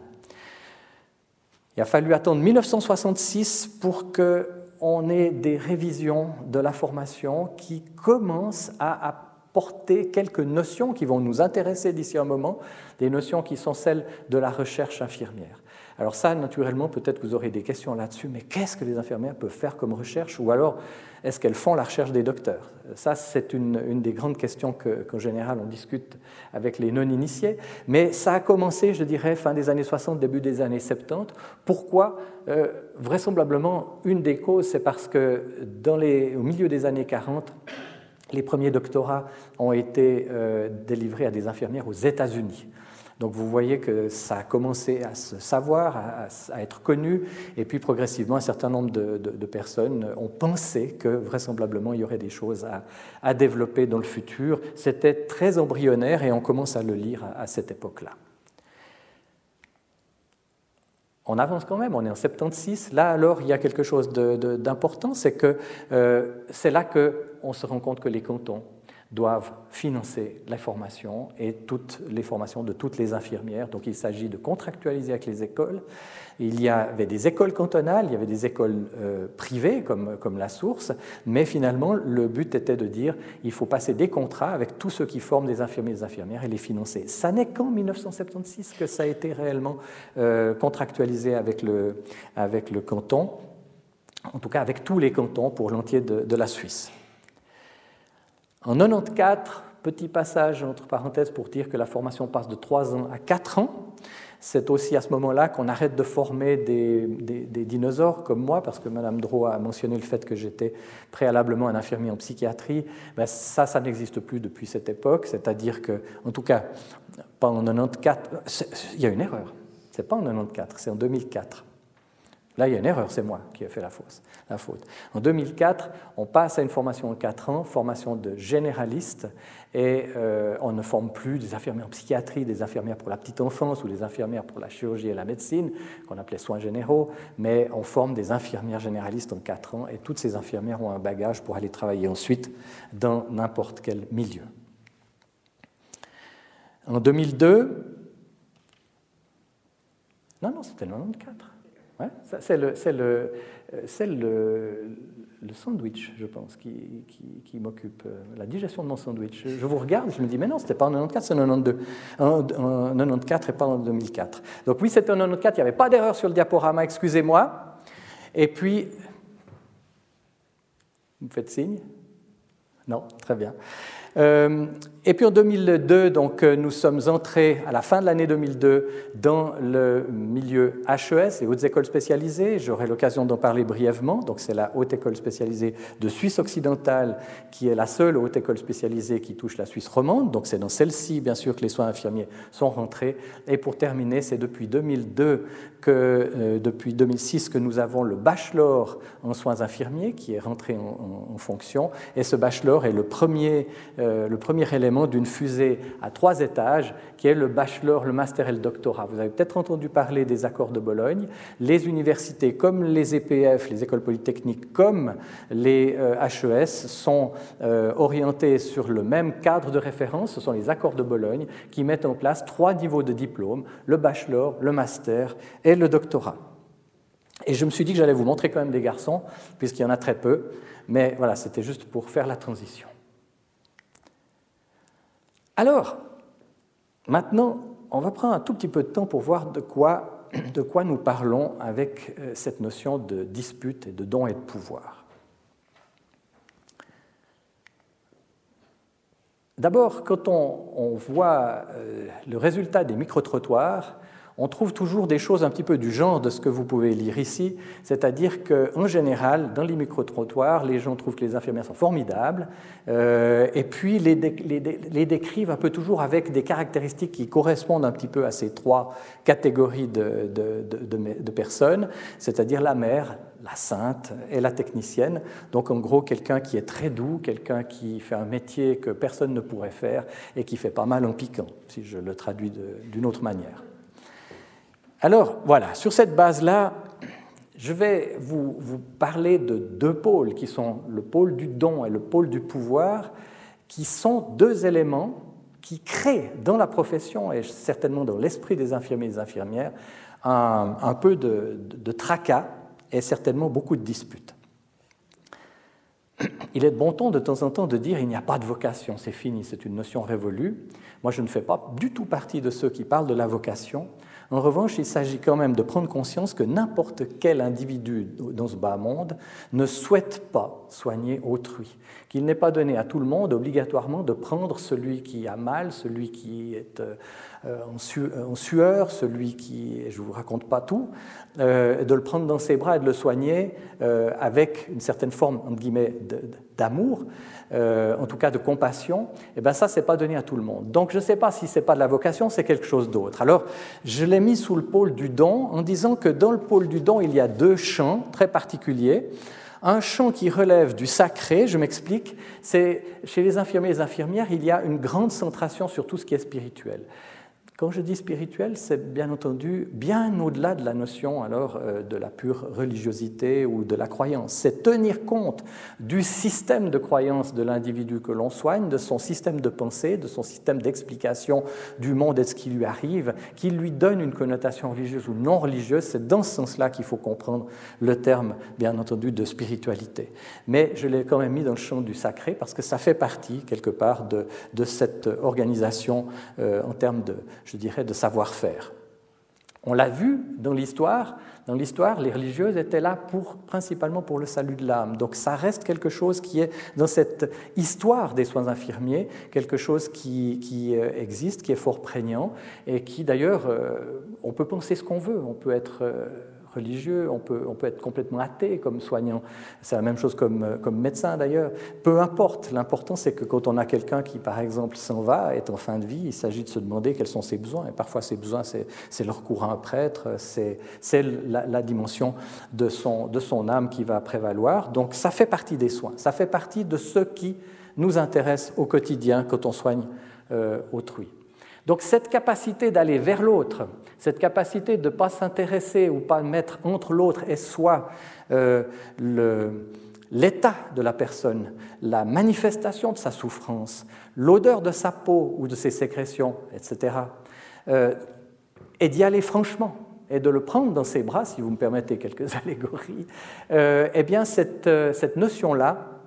Il a fallu attendre 1966 pour qu'on ait des révisions de la formation qui commencent à apporter quelques notions qui vont nous intéresser d'ici un moment, des notions qui sont celles de la recherche infirmière. Alors ça, naturellement, peut-être que vous aurez des questions là-dessus, mais qu'est-ce que les infirmières peuvent faire comme recherche? Ou alors, est-ce qu'elles font la recherche des docteurs? Ça, c'est une, des grandes questions qu'en général on discute avec les non-initiés. Mais ça a commencé, je dirais, fin des années 60, début des années 70. Pourquoi? Euh, Vraisemblablement, une des causes, c'est parce que au milieu des années 40, les premiers doctorats ont été euh, délivrés à des infirmières aux États-Unis. Donc vous voyez que ça a commencé à se savoir, à, être connu, et puis progressivement, un certain nombre de, personnes ont pensé que vraisemblablement il y aurait des choses à, développer dans le futur. C'était très embryonnaire et on commence à le lire à, cette époque-là. On avance quand même, on est en 76. Là, alors, il y a quelque chose d'important, c'est que euh, c'est là qu'on se rend compte que les cantons doivent financer la formation et toutes les formations de toutes les infirmières. Donc il s'agit de contractualiser avec les écoles. Il y avait des écoles cantonales, il y avait des écoles euh, privées comme, comme la source, mais finalement le but était de dire il faut passer des contrats avec tous ceux qui forment des infirmiers et des infirmières et les financer. Ça n'est qu'en 1976 que ça a été réellement euh, contractualisé avec le, avec le canton, en tout cas avec tous les cantons pour l'entier de, de la Suisse. En 94, petit passage entre parenthèses pour dire que la formation passe de 3 ans à 4 ans. C'est aussi à ce moment-là qu'on arrête de former des, dinosaures comme moi, parce que Mme Dro a mentionné le fait que j'étais préalablement un infirmier en psychiatrie. Ben ça, ça n'existe plus depuis cette époque. C'est-à-dire que, en tout cas, pas en 94, il y a une erreur. C'est pas en 94, c'est en 2004. Là, il y a une erreur, c'est moi qui ai fait la, la faute. En 2004, on passe à une formation en 4 ans, formation de généraliste, et euh, on ne forme plus des infirmières en psychiatrie, des infirmières pour la petite enfance ou des infirmières pour la chirurgie et la médecine, qu'on appelait soins généraux, mais on forme des infirmières généralistes en 4 ans, et toutes ces infirmières ont un bagage pour aller travailler ensuite dans n'importe quel milieu. En 2002, non, non, c'était le 94. C'est le, le, sandwich, je pense, qui, m'occupe, euh, la digestion de mon sandwich. Je vous regarde, je me dis, mais non, c'était pas en 94, c'est en 92, en, 94 et pas en 2004. Donc oui, c'était en 94, il n'y avait pas d'erreur sur le diaporama, excusez-moi. Et puis, vous me faites signe? Non, très bien. Euh, et puis en 2002, donc, euh, nous sommes entrés à la fin de l'année 2002 dans le milieu HES, les hautes écoles spécialisées. J'aurai l'occasion d'en parler brièvement. Donc c'est la haute école spécialisée de Suisse occidentale qui est la seule haute école spécialisée qui touche la Suisse romande. Donc c'est dans celle-ci, bien sûr, que les soins infirmiers sont rentrés. Et pour terminer, c'est depuis 2002 que, euh, depuis 2006 que nous avons le bachelor en soins infirmiers qui est rentré en, fonction. Et ce bachelor est le premier, euh, le premier élément d'une fusée à trois étages, qui est le bachelor, le master et le doctorat. Vous avez peut-être entendu parler des accords de Bologne. Les universités, comme les EPF, les écoles polytechniques, comme les HES, euh, sont euh, orientées sur le même cadre de référence. Ce sont les accords de Bologne qui mettent en place trois niveaux de diplôme, le bachelor, le master et le doctorat. Et je me suis dit que j'allais vous montrer quand même des garçons, puisqu'il y en a très peu. Mais voilà, c'était juste pour faire la transition. Alors, maintenant, on va prendre un tout petit peu de temps pour voir de quoi, nous parlons avec euh, cette notion de dispute et de don et de pouvoir. D'abord, quand on, voit euh, le résultat des micro-trottoirs, on trouve toujours des choses un petit peu du genre de ce que vous pouvez lire ici, c'est-à-dire qu'en général, dans les micro-trottoirs, les gens trouvent que les infirmières sont formidables, euh, et puis les, décrivent un peu toujours avec des caractéristiques qui correspondent un petit peu à ces trois catégories de, de personnes, c'est-à-dire la mère, la sainte et la technicienne. Donc en gros, quelqu'un qui est très doux, quelqu'un qui fait un métier que personne ne pourrait faire et qui fait pas mal en piquant, si je le traduis d'une autre manière. Alors voilà, sur cette base-là, je vais vous, parler de deux pôles qui sont le pôle du don et le pôle du pouvoir, qui sont deux éléments qui créent dans la profession et certainement dans l'esprit des infirmiers et des infirmières un, peu de, de tracas et certainement beaucoup de disputes. Il est de bon ton de temps en temps de dire il n'y a pas de vocation, c'est fini, c'est une notion révolue. Moi, je ne fais pas du tout partie de ceux qui parlent de la vocation. En revanche, il s'agit quand même de prendre conscience que n'importe quel individu dans ce bas monde ne souhaite pas soigner autrui, qu'il n'est pas donné à tout le monde obligatoirement de prendre celui qui a mal, celui qui est euh, en sueur, celui qui, je ne vous raconte pas tout, euh, de le prendre dans ses bras et de le soigner euh, avec une certaine forme, entre guillemets, d'amour, euh, en tout cas de compassion, et eh bien ça, ce n'est pas donné à tout le monde. Donc je ne sais pas si ce n'est pas de la vocation, c'est quelque chose d'autre. Alors je l'ai mis sous le pôle du don en disant que dans le pôle du don, il y a deux champs très particuliers. Un champ qui relève du sacré, je m'explique, c'est chez les infirmiers et les infirmières, il y a une grande centration sur tout ce qui est spirituel. Quand je dis spirituel, c'est bien entendu bien au-delà de la notion alors euh, de la pure religiosité ou de la croyance. C'est tenir compte du système de croyance de l'individu que l'on soigne, de son système de pensée, de son système d'explication du monde et de ce qui lui arrive, qui lui donne une connotation religieuse ou non religieuse. C'est dans ce sens-là qu'il faut comprendre le terme, bien entendu, de spiritualité. Mais je l'ai quand même mis dans le champ du sacré parce que ça fait partie, quelque part, de, de cette organisation euh, en termes de je dirais, de savoir-faire. On l'a vu dans l'histoire, dans l'histoire, les religieuses étaient là pour, principalement pour le salut de l'âme. Donc ça reste quelque chose qui est dans cette histoire des soins infirmiers, quelque chose qui, qui euh, existe, qui est fort prégnant et qui d'ailleurs, euh, on peut penser ce qu'on veut, on peut être euh, religieux, on peut, on peut être complètement athée comme soignant. C'est la même chose comme, comme médecin d'ailleurs. Peu importe, l'important c'est que quand on a quelqu'un qui par exemple s'en va, est en fin de vie, il s'agit de se demander quels sont ses besoins. Et parfois ses besoins, c'est leur courant à un prêtre, c'est la, la, dimension de son, de son âme qui va prévaloir. Donc ça fait partie des soins, ça fait partie de ce qui nous intéresse au quotidien quand on soigne euh, autrui. Donc cette capacité d'aller vers l'autre, cette capacité de ne pas s'intéresser ou pas mettre entre l'autre et soi euh, l'état de la personne, la manifestation de sa souffrance, l'odeur de sa peau ou de ses sécrétions, etc., euh, et d'y aller franchement et de le prendre dans ses bras, si vous me permettez quelques [laughs] allégories, euh, eh bien cette, cette notion-là,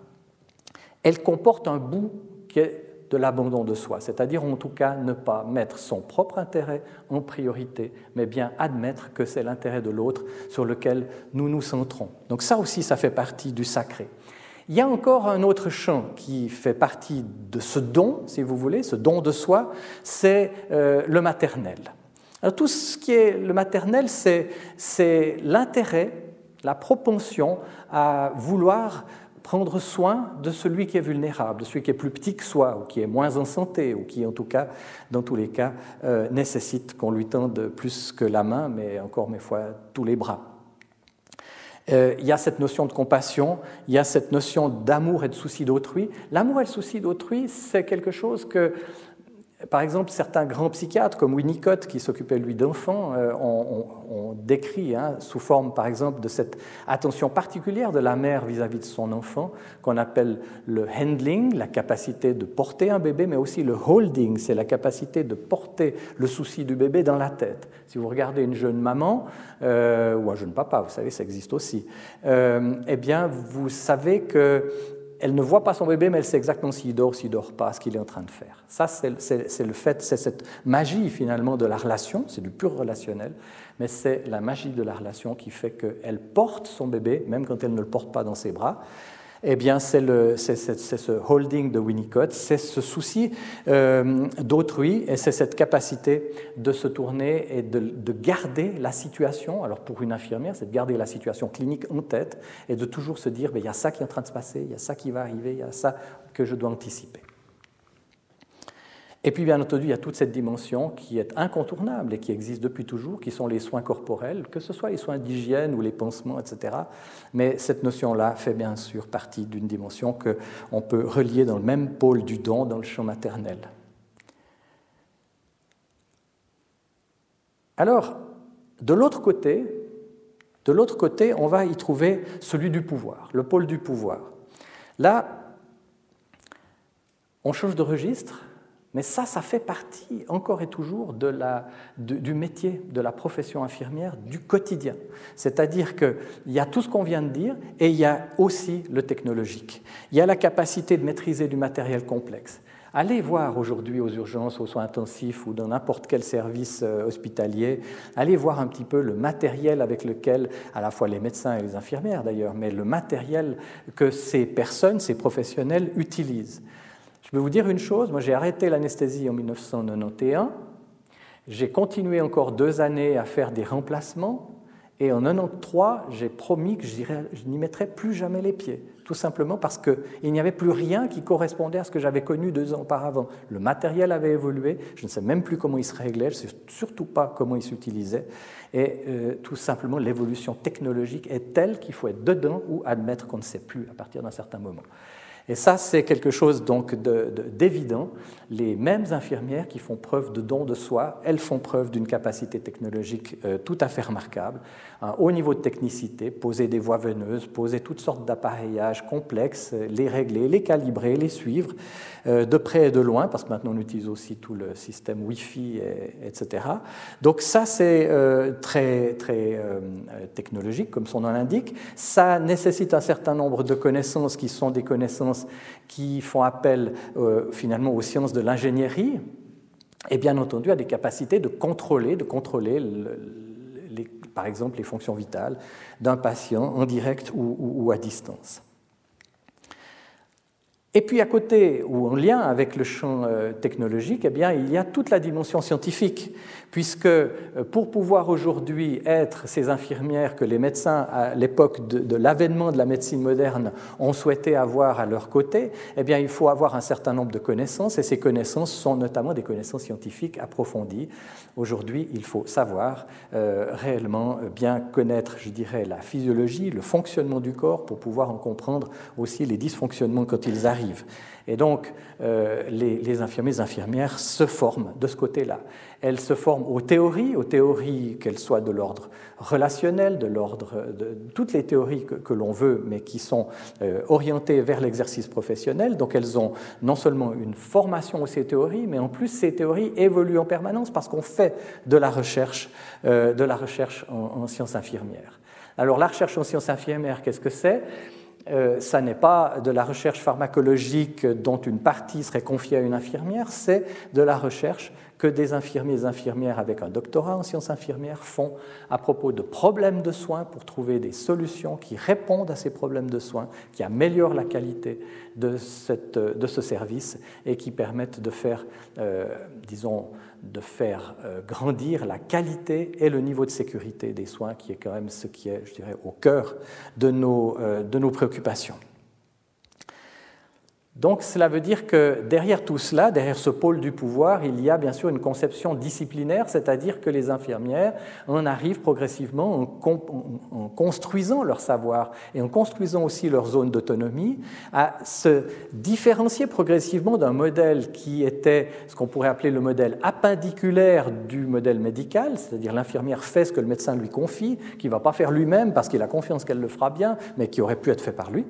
elle comporte un bout qui est de l'abandon de soi, c'est-à-dire en tout cas ne pas mettre son propre intérêt en priorité, mais bien admettre que c'est l'intérêt de l'autre sur lequel nous nous centrons. Donc ça aussi, ça fait partie du sacré. Il y a encore un autre champ qui fait partie de ce don, si vous voulez, ce don de soi, c'est euh, le maternel. Tout ce qui est le maternel, c'est l'intérêt, la propension à vouloir prendre soin de celui qui est vulnérable, de celui qui est plus petit que soi, ou qui est moins en santé, ou qui, en tout cas, dans tous les cas, euh, nécessite qu'on lui tende plus que la main, mais encore, mes fois, tous les bras. Euh, il y a cette notion de compassion, il y a cette notion d'amour et de souci d'autrui. L'amour et le souci d'autrui, c'est quelque chose que par exemple, certains grands psychiatres comme Winnicott, qui s'occupait lui d'enfants, euh, ont, décrit hein, sous forme, par exemple, de cette attention particulière de la mère vis-à-vis de son enfant, qu'on appelle le handling, la capacité de porter un bébé, mais aussi le holding, c'est la capacité de porter le souci du bébé dans la tête. Si vous regardez une jeune maman euh, ou un jeune papa, vous savez, ça existe aussi, euh, eh bien, vous savez que elle ne voit pas son bébé, mais elle sait exactement s'il dort, s'il dort pas, ce qu'il est en train de faire. Ça, c'est le fait, c'est cette magie finalement de la relation, c'est du pur relationnel, mais c'est la magie de la relation qui fait qu'elle porte son bébé, même quand elle ne le porte pas dans ses bras, eh bien, c'est ce holding de Winnicott, c'est ce souci euh, d'autrui et c'est cette capacité de se tourner et de, de, garder la situation. Alors, pour une infirmière, c'est de garder la situation clinique en tête et de toujours se dire, il y a ça qui est en train de se passer, il y a ça qui va arriver, il y a ça que je dois anticiper. Et puis, bien entendu, il y a toute cette dimension qui est incontournable et qui existe depuis toujours, qui sont les soins corporels, que ce soit les soins d'hygiène ou les pansements, etc. Mais cette notion-là fait bien sûr partie d'une dimension qu'on peut relier dans le même pôle du don, dans le champ maternel. Alors, de l'autre côté, de l'autre côté, on va y trouver celui du pouvoir, le pôle du pouvoir. Là, on change de registre mais ça, ça fait partie encore et toujours du métier, de la profession infirmière, du quotidien. C'est-à-dire qu'il y a tout ce qu'on vient de dire et il y a aussi le technologique. Il y a la capacité de maîtriser du matériel complexe. Allez voir aujourd'hui aux urgences, aux soins intensifs ou dans n'importe quel service euh, hospitalier, allez voir un petit peu le matériel avec lequel, à la fois les médecins et les infirmières d'ailleurs, mais le matériel que ces personnes, ces professionnels utilisent. Je peux vous dire une chose, moi j'ai arrêté l'anesthésie en 1991, j'ai continué encore deux années à faire des remplacements, et en 1993, j'ai promis que je n'y mettrais plus jamais les pieds, tout simplement parce qu'il n'y avait plus rien qui correspondait à ce que j'avais connu deux ans auparavant. Le matériel avait évolué, je ne sais même plus comment il se réglait, je ne sais surtout pas comment il s'utilisait, et euh, tout simplement l'évolution technologique est telle qu'il faut être dedans ou admettre qu'on ne sait plus à partir d'un certain moment. Et ça, c'est quelque chose donc d'évident. Les mêmes infirmières qui font preuve de don de soi, elles font preuve d'une capacité technologique euh, tout à fait remarquable un haut niveau de technicité, poser des voies veneuses, poser toutes sortes d'appareillages complexes, les régler, les calibrer, les suivre euh, de près et de loin, parce que maintenant on utilise aussi tout le système Wi-Fi, etc. Donc ça c'est euh, très, très euh, technologique, comme son nom l'indique. Ça nécessite un certain nombre de connaissances qui sont des connaissances qui font appel finalement aux sciences de l'ingénierie et bien entendu a des capacités de contrôler, de contrôler par exemple les fonctions vitales d'un patient en direct ou à distance. Et puis à côté, ou en lien avec le champ euh, technologique, eh bien, il y a toute la dimension scientifique, puisque euh, pour pouvoir aujourd'hui être ces infirmières que les médecins, à l'époque de, l'avènement de la médecine moderne, ont souhaité avoir à leur côté, eh bien, il faut avoir un certain nombre de connaissances, et ces connaissances sont notamment des connaissances scientifiques approfondies. Aujourd'hui, il faut savoir euh, réellement bien connaître, je dirais, la physiologie, le fonctionnement du corps, pour pouvoir en comprendre aussi les dysfonctionnements quand ils arrivent et donc, euh, les, infirmiers infirmières se forment de ce côté-là. Elles se forment aux théories, aux théories qu'elles soient de l'ordre relationnel, de l'ordre toutes les théories que, l'on veut, mais qui sont euh, orientées vers l'exercice professionnel. Donc, elles ont non seulement une formation aux ces théories, mais en plus, ces théories évoluent en permanence parce qu'on fait de la recherche, euh, de la recherche en, en sciences infirmières. Alors, la recherche en sciences infirmières, qu'est-ce que c'est? Ça n'est pas de la recherche pharmacologique dont une partie serait confiée à une infirmière, c'est de la recherche que des infirmiers et infirmières avec un doctorat en sciences infirmières font à propos de problèmes de soins pour trouver des solutions qui répondent à ces problèmes de soins, qui améliorent la qualité de, ce service et qui permettent de faire, euh, disons, de faire euh, grandir la qualité et le niveau de sécurité des soins, qui est quand même ce qui est, je dirais, au cœur de nos, euh, de nos préoccupations. Donc cela veut dire que derrière tout cela, derrière ce pôle du pouvoir, il y a bien sûr une conception disciplinaire, c'est-à-dire que les infirmières en arrivent progressivement en, construisant leur savoir et en construisant aussi leur zone d'autonomie à se différencier progressivement d'un modèle qui était ce qu'on pourrait appeler le modèle appendiculaire du modèle médical, c'est-à-dire l'infirmière fait ce que le médecin lui confie, qui ne va pas faire lui-même parce qu'il a confiance qu'elle le fera bien, mais qui aurait pu être fait par lui.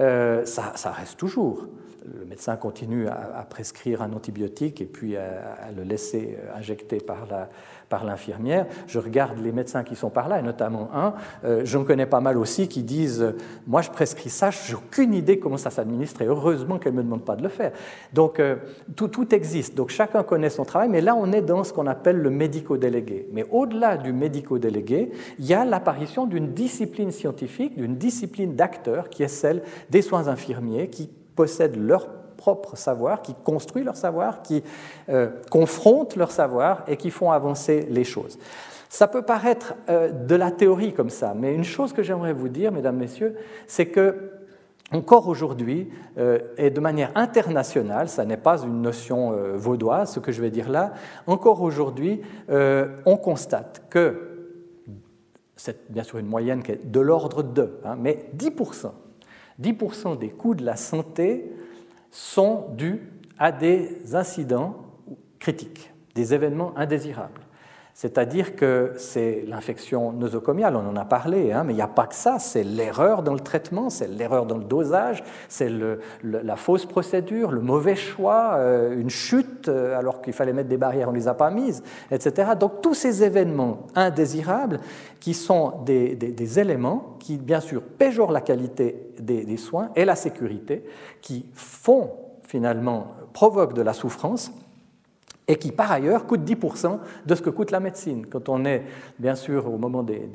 Euh, ça, reste toujours. Le médecin continue à, prescrire un antibiotique et puis à, le laisser euh, injecter par la, par l'infirmière. Je regarde les médecins qui sont par là, et notamment un, euh, j'en connais pas mal aussi, qui disent Moi, je prescris ça, je n'ai aucune idée comment ça s'administre, et heureusement qu'elle ne me demande pas de le faire. Donc, euh, tout, existe. Donc, chacun connaît son travail, mais là, on est dans ce qu'on appelle le médico-délégué. Mais au-delà du médico-délégué, il y a l'apparition d'une discipline scientifique, d'une discipline d'acteurs, qui est celle des soins infirmiers, qui possèdent leur propre savoir, qui construit leur savoir, qui euh, confrontent leur savoir et qui font avancer les choses. Ça peut paraître euh, de la théorie comme ça, mais une chose que j'aimerais vous dire, mesdames, messieurs, c'est que encore aujourd'hui, euh, et de manière internationale, ça n'est pas une notion vaudoise, ce que je vais dire là, encore aujourd'hui, on constate que, c'est bien sûr une moyenne qui est de l'ordre de, hein, mais 10%, 10% des coûts de la santé sont dus à des incidents critiques, des événements indésirables. C'est-à-dire que c'est l'infection nosocomiale, on en a parlé, hein, mais il n'y a pas que ça, c'est l'erreur dans le traitement, c'est l'erreur dans le dosage, c'est la fausse procédure, le mauvais choix, euh, une chute euh, alors qu'il fallait mettre des barrières, on ne les a pas mises, etc. Donc tous ces événements indésirables qui sont des, éléments qui, bien sûr, péjorent la qualité des, des soins et la sécurité, qui font finalement, provoquent de la souffrance et qui par ailleurs coûte 10% de ce que coûte la médecine. Quand on est, bien sûr, au moment des,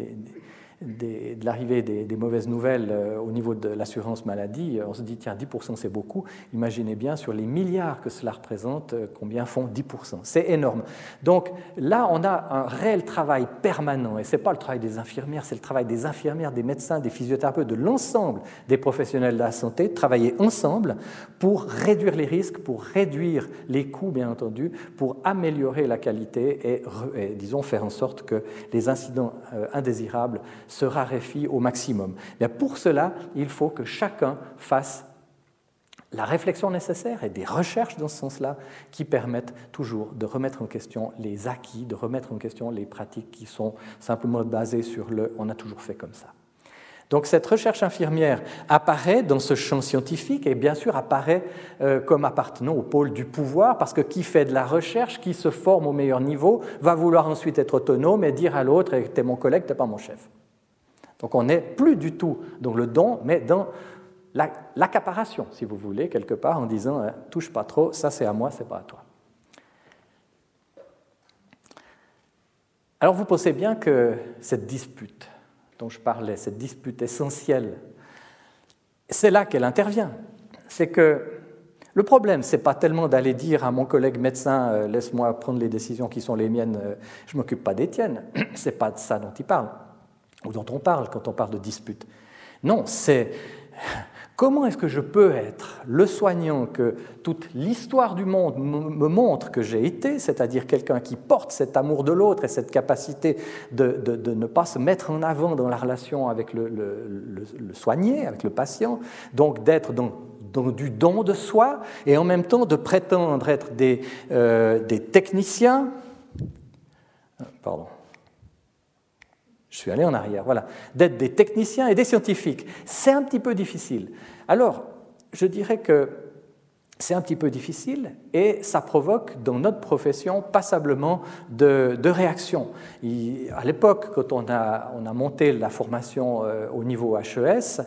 de l'arrivée des, mauvaises nouvelles euh, au niveau de l'assurance maladie, on se dit, tiens, 10% c'est beaucoup. Imaginez bien sur les milliards que cela représente, euh, combien font 10%. C'est énorme. Donc là, on a un réel travail permanent, et ce n'est pas le travail des infirmières, c'est le travail des infirmières, des médecins, des physiothérapeutes, de l'ensemble des professionnels de la santé, travailler ensemble pour réduire les risques, pour réduire les coûts, bien entendu, pour améliorer la qualité et, et disons, faire en sorte que les incidents euh, indésirables se raréfie au maximum. pour cela, il faut que chacun fasse la réflexion nécessaire et des recherches dans ce sens-là qui permettent toujours de remettre en question les acquis, de remettre en question les pratiques qui sont simplement basées sur le on a toujours fait comme ça. Donc cette recherche infirmière apparaît dans ce champ scientifique et bien sûr apparaît euh, comme appartenant au pôle du pouvoir parce que qui fait de la recherche, qui se forme au meilleur niveau, va vouloir ensuite être autonome et dire à l'autre eh, t'es mon collègue, t'es pas mon chef. Donc on n'est plus du tout dans le don, mais dans l'accaparation, si vous voulez, quelque part, en disant hein, touche pas trop, ça c'est à moi, c'est pas à toi. Alors vous pensez bien que cette dispute dont je parlais, cette dispute essentielle, c'est là qu'elle intervient. C'est que le problème, ce n'est pas tellement d'aller dire à mon collègue médecin, euh, laisse-moi prendre les décisions qui sont les miennes, euh, je ne m'occupe pas des tiennes. [clears throat] Ce n'est pas de ça dont il parle, ou dont on parle quand on parle de dispute. Non, c'est Comment est-ce que je peux être le soignant que toute l'histoire du monde me montre que j'ai été, c'est-à-dire quelqu'un qui porte cet amour de l'autre et cette capacité de, ne pas se mettre en avant dans la relation avec le, soigné, avec le patient, donc d'être dans, du don de soi et en même temps de prétendre être des, euh, des techniciens. Pardon je suis allé en arrière, voilà, d'être des techniciens et des scientifiques. C'est un petit peu difficile. Alors, je dirais que c'est un petit peu difficile et ça provoque dans notre profession passablement de, réactions. à l'époque, quand on a, on a, monté la formation euh, au niveau HES,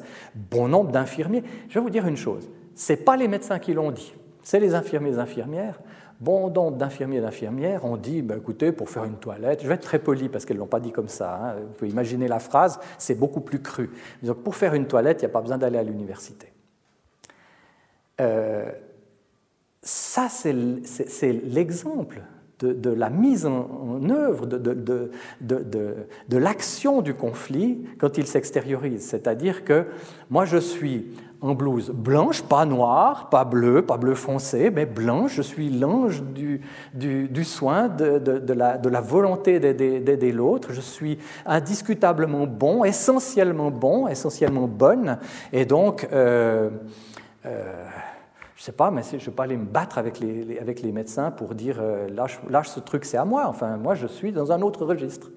bon nombre d'infirmiers, je vais vous dire une chose, ce n'est pas les médecins qui l'ont dit, c'est les infirmiers et infirmières Bon nombre d'infirmiers et d'infirmières ont dit bah, écoutez, pour faire une toilette, je vais être très poli parce qu'elles ne l'ont pas dit comme ça, hein. vous pouvez imaginer la phrase, c'est beaucoup plus cru. Donc, pour faire une toilette, il n'y a pas besoin d'aller à l'université. Euh, ça, c'est l'exemple de, la mise en, œuvre de, de l'action du conflit quand il s'extériorise. C'est-à-dire que moi, je suis en blouse blanche, pas noire, pas bleue, pas bleu foncé, mais blanche. Je suis l'ange du, du, soin, de, la, de la volonté d'aider l'autre. Je suis indiscutablement bon, essentiellement bon, essentiellement bonne. Et donc, euh, euh, je ne sais pas, mais je ne vais pas aller me battre avec les, avec les médecins pour dire euh, lâche, lâche ce truc, c'est à moi. Enfin, moi, je suis dans un autre registre.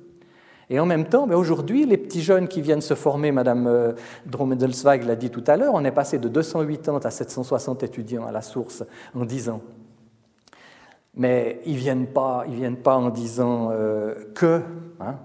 Et en même temps, ben, aujourd'hui, les petits jeunes qui viennent se former, Madame euh, Dromedelsweig l'a dit tout à l'heure, on est passé de 280 à 760 étudiants à la source en 10 ans. Mais ils ne viennent, pas, ils viennent pas en disant euh, que, hein,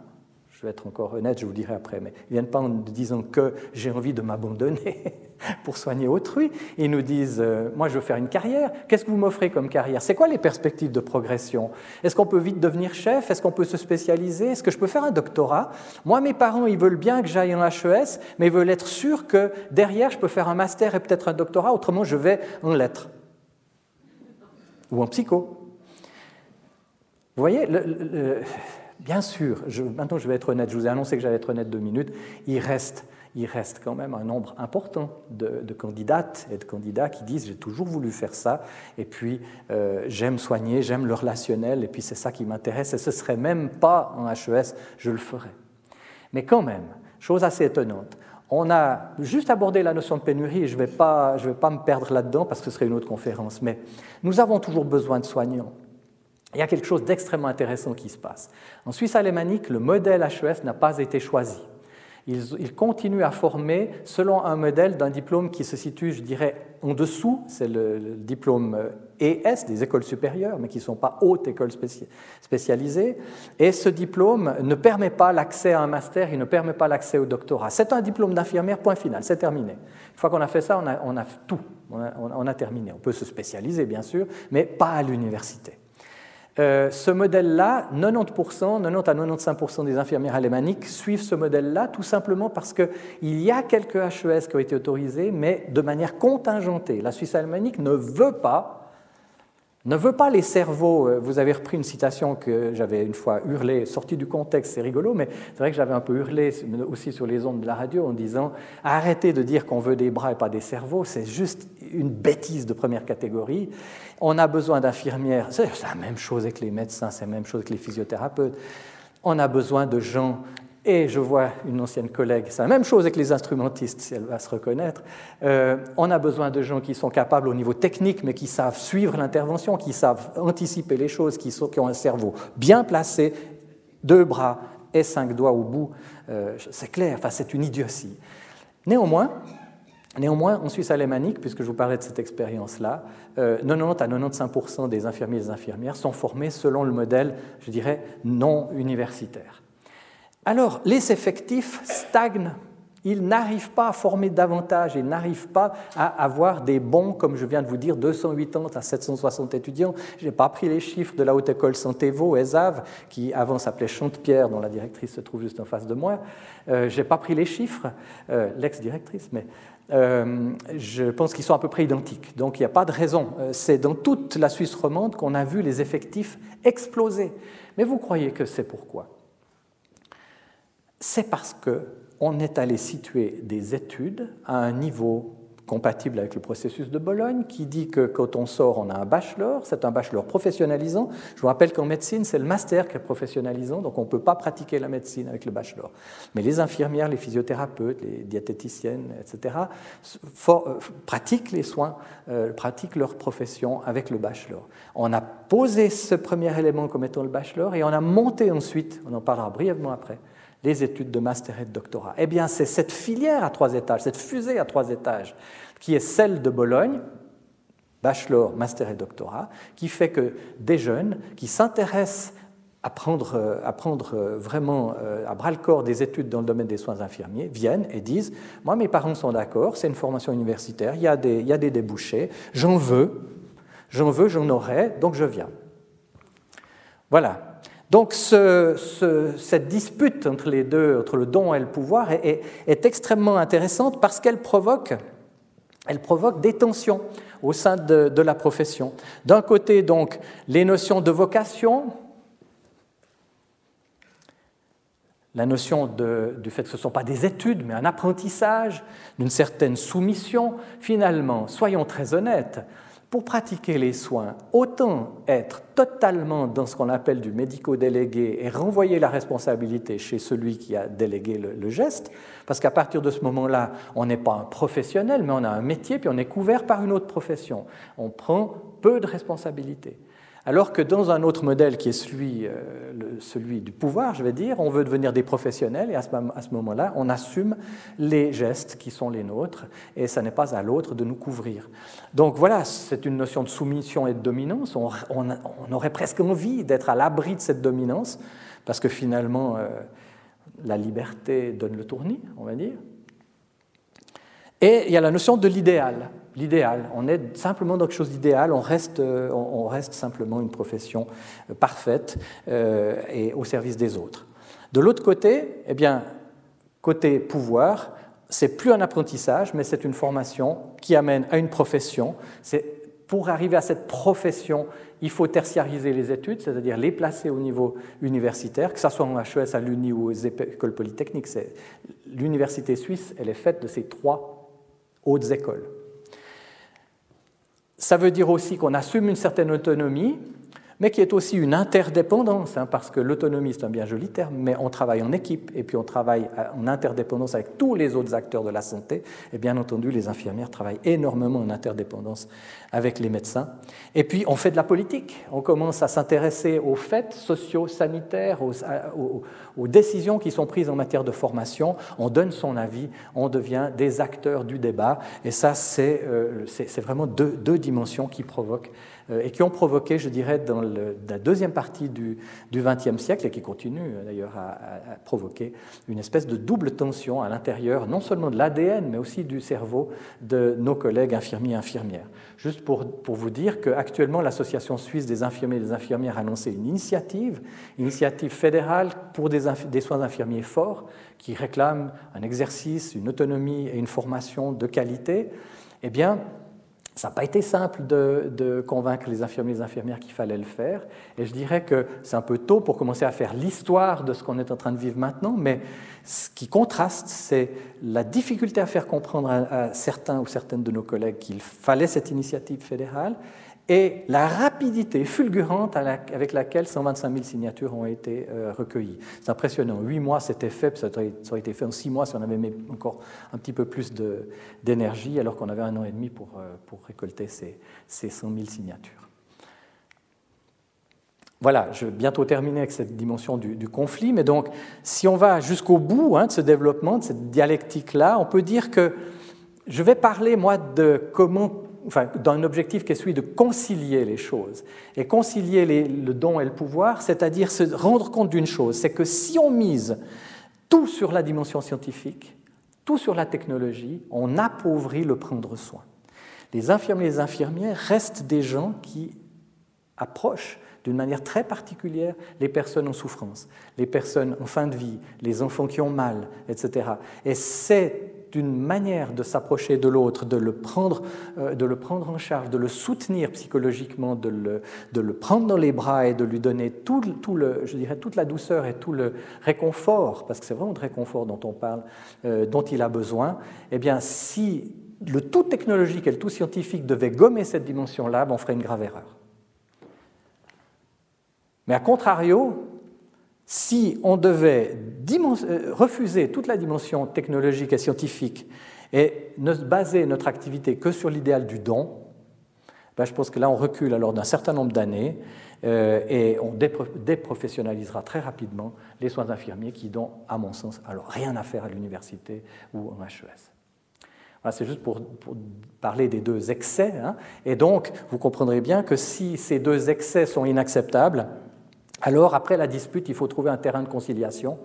je vais être encore honnête, je vous dirai après, mais ils ne viennent pas en disant que j'ai envie de m'abandonner [laughs] pour soigner autrui. Ils nous disent, euh, moi je veux faire une carrière, qu'est-ce que vous m'offrez comme carrière? C'est quoi les perspectives de progression? Est-ce qu'on peut vite devenir chef? Est-ce qu'on peut se spécialiser? Est-ce que je peux faire un doctorat? Moi, mes parents, ils veulent bien que j'aille en HES, mais ils veulent être sûrs que derrière, je peux faire un master et peut-être un doctorat, autrement je vais en lettres ou en psycho. Vous voyez, bien sûr, maintenant je vais être honnête, je vous ai annoncé que j'allais être honnête deux minutes, il reste, il reste quand même un nombre important de, candidates et de candidats qui disent j'ai toujours voulu faire ça, et puis euh, j'aime soigner, j'aime le relationnel, et puis c'est ça qui m'intéresse, et ce serait même pas en HES, je le ferais. Mais quand même, chose assez étonnante, on a juste abordé la notion de pénurie, et je ne vais, pas, vais pas me perdre là-dedans parce que ce serait une autre conférence, mais nous avons toujours besoin de soignants il y a quelque chose d'extrêmement intéressant qui se passe. En Suisse alémanique, le modèle HES n'a pas été choisi. Il, continue à former selon un modèle d'un diplôme qui se situe, je dirais, en dessous, c'est le, diplôme ES des écoles supérieures, mais qui ne sont pas hautes écoles spécialisées. Et ce diplôme ne permet pas l'accès à un master, il ne permet pas l'accès au doctorat. C'est un diplôme d'infirmière, point final, c'est terminé. Une fois qu'on a fait ça, on a, tout, on a terminé. On peut se spécialiser, bien sûr, mais pas à l'université. Euh, ce modèle-là, 90%, 90 à 95% des infirmières alémaniques suivent ce modèle-là, tout simplement parce qu'il y a quelques HES qui ont été autorisés, mais de manière contingentée. La Suisse alémanique ne veut pas ne veut pas les cerveaux. Euh, vous avez repris une citation que j'avais une fois hurlée, sortie du contexte, c'est rigolo, mais c'est vrai que j'avais un peu hurlé aussi sur les ondes de la radio en disant arrêtez de dire qu'on veut des bras et pas des cerveaux, c'est juste une bêtise de première catégorie. On a besoin d'infirmières, c'est la même chose avec les médecins, c'est la même chose avec les physiothérapeutes. On a besoin de gens et je vois une ancienne collègue, c'est la même chose avec les instrumentistes, si elle va se reconnaître. Euh, on a besoin de gens qui sont capables au niveau technique, mais qui savent suivre l'intervention, qui savent anticiper les choses, qui, ont un cerveau bien placé, deux bras et cinq doigts au bout. Euh, c'est clair, enfin, c'est une idiotie. Néanmoins, Néanmoins, en Suisse alémanique, puisque je vous parlais de cette expérience-là, 90 euh, à 95% des infirmiers et des infirmières sont formés selon le modèle, je dirais, non universitaire. Alors, les effectifs stagnent Ils n'arrivent pas à former davantage, ils n'arrivent pas à avoir des bons, comme je viens de vous dire, 280 à 760 étudiants. Je n'ai pas pris les chiffres de la Haute École Santévo, ESAV, qui avant s'appelait Chantepierre, dont la directrice se trouve juste en face de moi. Euh, je n'ai pas pris les chiffres, euh, l'ex-directrice, mais euh, je pense qu'ils sont à peu près identiques. Donc il n'y a pas de raison. C'est dans toute la Suisse romande qu'on a vu les effectifs exploser. Mais vous croyez que c'est pourquoi? C'est parce que on est allé situer des études à un niveau compatible avec le processus de Bologne, qui dit que quand on sort, on a un bachelor, c'est un bachelor professionnalisant. Je vous rappelle qu'en médecine, c'est le master qui est professionnalisant, donc on ne peut pas pratiquer la médecine avec le bachelor. Mais les infirmières, les physiothérapeutes, les diététiciennes, etc., euh, pratiquent les soins, euh, pratiquent leur profession avec le bachelor. On a posé ce premier élément comme étant le bachelor et on a monté ensuite, on en parlera brièvement après, les études de master et de doctorat. Eh bien, c'est cette filière à trois étages, cette fusée à trois étages, qui est celle de Bologne, bachelor, master et doctorat, qui fait que des jeunes qui s'intéressent à prendre, à prendre vraiment euh, à bras le corps des études dans le domaine des soins infirmiers viennent et disent Moi, mes parents sont d'accord, c'est une formation universitaire, il y a il y a des débouchés, j'en veux, j'en veux, j'en aurai, donc je viens. Voilà. Donc cette dispute entre les deux, entre le don et le pouvoir, est, extrêmement intéressante parce qu'elle provoque, elle provoque des tensions au sein de, la profession. D'un côté, donc, les notions de vocation, la notion du fait que ce ne sont pas des études, mais un apprentissage, d'une certaine soumission. Finalement, soyons très honnêtes, pour pratiquer les soins, autant être totalement dans ce qu'on appelle du médico-délégué et renvoyer la responsabilité chez celui qui a délégué le, geste, parce qu'à partir de ce moment-là, on n'est pas un professionnel, mais on a un métier, puis on est couvert par une autre profession. On prend peu de responsabilités. Alors que dans un autre modèle qui est celui, euh, celui, du pouvoir, je vais dire, on veut devenir des professionnels et à ce, moment-là, on assume les gestes qui sont les nôtres et ça n'est pas à l'autre de nous couvrir. Donc voilà, c'est une notion de soumission et de dominance. On, aurait presque envie d'être à l'abri de cette dominance parce que finalement, euh, la liberté donne le tournis, on va dire. Et il y a la notion de l'idéal l'idéal. On est simplement dans quelque chose d'idéal, on reste, euh, on reste simplement une profession euh, parfaite euh, et au service des autres. De l'autre côté, eh bien, côté pouvoir, c'est plus un apprentissage, mais c'est une formation qui amène à une profession. C'est pour arriver à cette profession, il faut tertiariser les études, c'est-à-dire les placer au niveau universitaire, que ce soit en HES, à l'Uni ou aux écoles polytechniques. L'université suisse, elle est faite de ces trois hautes écoles. Ça veut dire aussi qu'on assume une certaine autonomie, mais qui est aussi une interdépendance, hein, parce que l'autonomie, c'est un bien joli terme, mais on travaille en équipe et puis on travaille en interdépendance avec tous les autres acteurs de la santé. Et bien entendu, les infirmières travaillent énormément en interdépendance avec les médecins. Et puis, on fait de la politique. On commence à s'intéresser aux faits socio-sanitaires, aux, aux, décisions qui sont prises en matière de formation. On donne son avis, on devient des acteurs du débat. Et ça, c'est euh, vraiment deux, dimensions qui provoquent et qui ont provoqué, je dirais, dans la deuxième partie du XXe siècle, et qui continuent euh, d'ailleurs à, provoquer une espèce de double tension à l'intérieur, non seulement de l'ADN, mais aussi du cerveau de nos collègues infirmiers et infirmières. Juste pour, pour vous dire qu'actuellement, l'Association suisse des infirmiers et des infirmières a annoncé une initiative, initiative fédérale pour des, des soins infirmiers forts, qui réclame un exercice, une autonomie et une formation de qualité. Eh bien, ça n'a pas été simple de, convaincre les infirmiers et les infirmières qu'il fallait le faire. Et je dirais que c'est un peu tôt pour commencer à faire l'histoire de ce qu'on est en train de vivre maintenant, mais ce qui contraste, c'est la difficulté à faire comprendre à certains ou certaines de nos collègues qu'il fallait cette initiative fédérale et la rapidité fulgurante avec laquelle 125 000 signatures ont été euh, recueillies. C'est impressionnant. Huit mois, c'était fait, ça aurait été fait en six mois si on avait mis encore un petit peu plus d'énergie, alors qu'on avait un an et demi pour, euh, récolter ces, ces 100 000 signatures. Voilà, je vais bientôt terminer avec cette dimension du, conflit, mais donc si on va jusqu'au bout hein, de ce développement, de cette dialectique-là, on peut dire que je vais parler, moi, de comment enfin, dans un objectif qui est celui de concilier les choses. Et concilier le don et le pouvoir, c'est-à-dire se rendre compte d'une chose, c'est que si on mise tout sur la dimension scientifique, tout sur la technologie, on appauvrit le prendre soin. Les infirmiers les infirmières restent des gens qui approchent d'une manière très particulière les personnes en souffrance, les personnes en fin de vie, les enfants qui ont mal, etc. Et c'est une manière de s'approcher de l'autre, de, le prendre, euh, de le prendre en charge, de le soutenir psychologiquement, de le, de le prendre dans les bras et de lui donner tout, le, je dirais, toute la douceur et tout le réconfort, parce que c'est vraiment de réconfort dont on parle, euh, dont il a besoin, eh bien, si le tout technologique et le tout scientifique devait gommer cette dimension-là, ben, on ferait une grave erreur. Mais à contrario, si on devait euh, refuser toute la dimension technologique et scientifique et ne baser notre activité que sur l'idéal du don, ben je pense que là on recule alors d'un certain nombre d'années euh, et on déprofessionnalisera très rapidement les soins infirmiers qui n'ont, à mon sens, alors rien à faire à l'université ou en HES. C'est juste pour, parler des deux excès. Hein. Et donc, vous comprendrez bien que si ces deux excès sont inacceptables, alors après la dispute, il faut trouver un terrain de conciliation.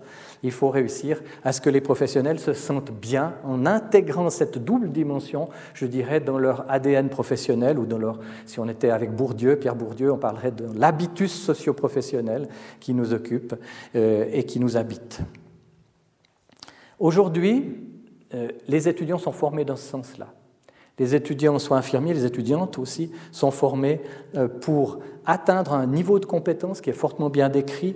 Il faut réussir à ce que les professionnels se sentent bien en intégrant cette double dimension, je dirais, dans leur ADN professionnel ou dans leur, si on était avec Bourdieu, Pierre Bourdieu, on parlerait de l'habitus socio-professionnel qui nous occupe euh, et qui nous habite. Aujourd'hui, euh, les étudiants sont formés dans ce sens-là. Les étudiants, soit infirmiers, les étudiantes aussi, sont formés euh, pour atteindre un niveau de compétence qui est fortement bien décrit,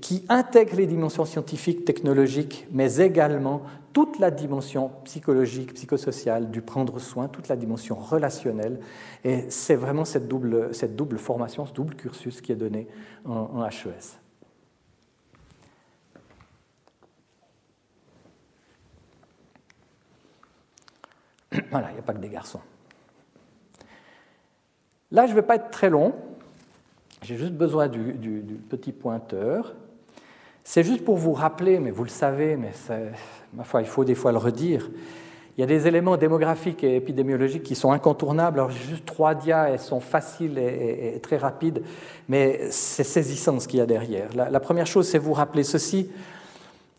qui intègre les dimensions scientifiques, technologiques, mais également toute la dimension psychologique, psychosociale du prendre soin, toute la dimension relationnelle. Et c'est vraiment cette double, cette double formation, ce double cursus qui est donné en HES. [clears throat] Voilà, il n'y a pas que des garçons. Là, je ne vais pas être très long. J'ai juste besoin du, petit pointeur. C'est juste pour vous rappeler, mais vous le savez, mais ma foi, il faut des fois le redire. Il y a des éléments démographiques et épidémiologiques qui sont incontournables. Alors, j'ai juste trois dias, elles sont faciles et, très rapides, mais c'est saisissant ce qu'il y a derrière. la première chose, c'est vous rappeler ceci.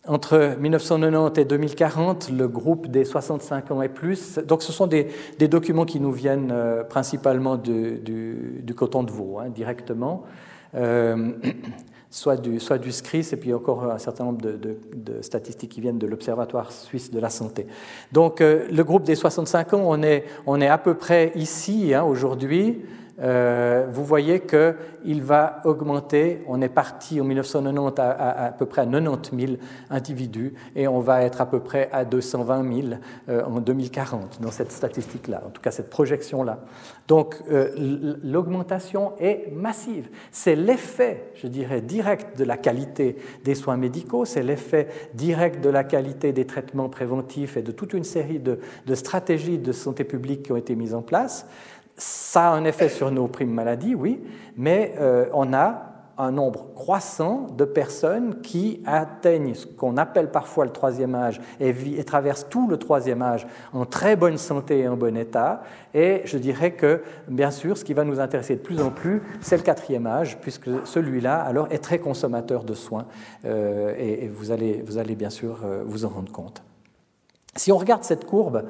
Entre 1990 et 2040, le groupe des 65 ans et plus, donc ce sont des, documents qui nous viennent euh, principalement du, du, coton de veau, hein, directement, euh, [clears throat] soit, du, soit du SCRIS et puis encore un certain nombre de, statistiques qui viennent de l'Observatoire suisse de la santé. Donc euh, le groupe des 65 ans, on est, on est à peu près ici hein, aujourd'hui. Euh, vous voyez qu'il va augmenter. On est parti en 1990 à, à, peu près à 90 000 individus et on va être à peu près à 220 000 euh, en 2040 dans cette statistique-là, en tout cas cette projection-là. Donc euh, l'augmentation est massive. C'est l'effet, je dirais, direct de la qualité des soins médicaux, c'est l'effet direct de la qualité des traitements préventifs et de toute une série de, de stratégies de santé publique qui ont été mises en place. Ça a un effet sur nos primes maladies, oui, mais euh, on a un nombre croissant de personnes qui atteignent ce qu'on appelle parfois le troisième âge et, et, traversent tout le troisième âge en très bonne santé et en bon état. Et je dirais que, bien sûr, ce qui va nous intéresser de plus en plus, c'est le quatrième âge, puisque celui-là, alors, est très consommateur de soins. Euh, et, vous, allez, vous allez bien sûr euh, vous en rendre compte. Si on regarde cette courbe,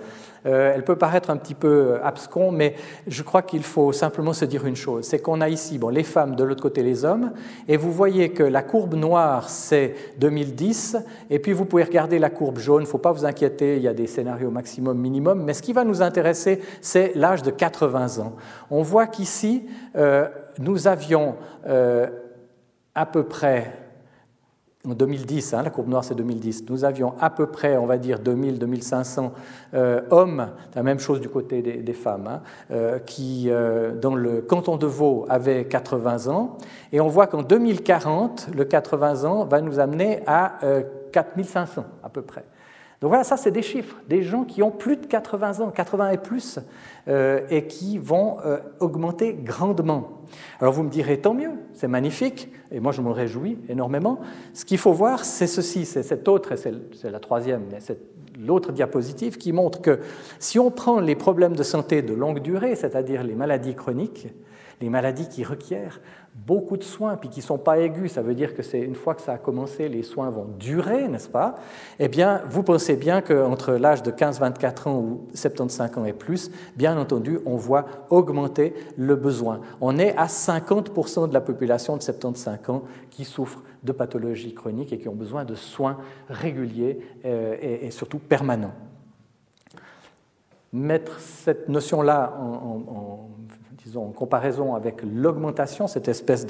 euh, elle peut paraître un petit peu abscon, mais je crois qu'il faut simplement se dire une chose, c'est qu'on a ici bon, les femmes, de l'autre côté les hommes, et vous voyez que la courbe noire, c'est 2010, et puis vous pouvez regarder la courbe jaune, il ne faut pas vous inquiéter, il y a des scénarios maximum, minimum, mais ce qui va nous intéresser, c'est l'âge de 80 ans. On voit qu'ici, euh, nous avions euh, à peu près en 2010, hein, la courbe noire c'est 2010, nous avions à peu près, on va dire, 2000-2500 euh, hommes, la même chose du côté des, femmes, hein, euh, qui, euh, dans le canton de Vaud, avaient 80 ans. Et on voit qu'en 2040, le 80 ans va nous amener à 4500 à peu près. Donc voilà, ça c'est des chiffres, des gens qui ont plus de 80 ans, 80 et plus, et qui vont augmenter grandement. Alors vous me direz, tant mieux, c'est magnifique, et moi je me réjouis énormément. Ce qu'il faut voir, c'est ceci, c'est cette autre, et c'est la troisième, c'est l'autre diapositive qui montre que si on prend les problèmes de santé de longue durée, c'est-à-dire les maladies chroniques, les maladies qui requièrent beaucoup de soins, puis qui ne sont pas aigus, ça veut dire que c'est une fois que ça a commencé, les soins vont durer, n'est-ce pas? Eh bien, vous pensez bien qu'entre l'âge de 15-24 ans ou 75 ans et plus, bien entendu, on voit augmenter le besoin. On est à 50% de la population de 75 ans qui souffre de pathologies chroniques et qui ont besoin de soins réguliers euh, et, surtout permanents. Mettre cette notion-là en en comparaison avec l'augmentation, cette espèce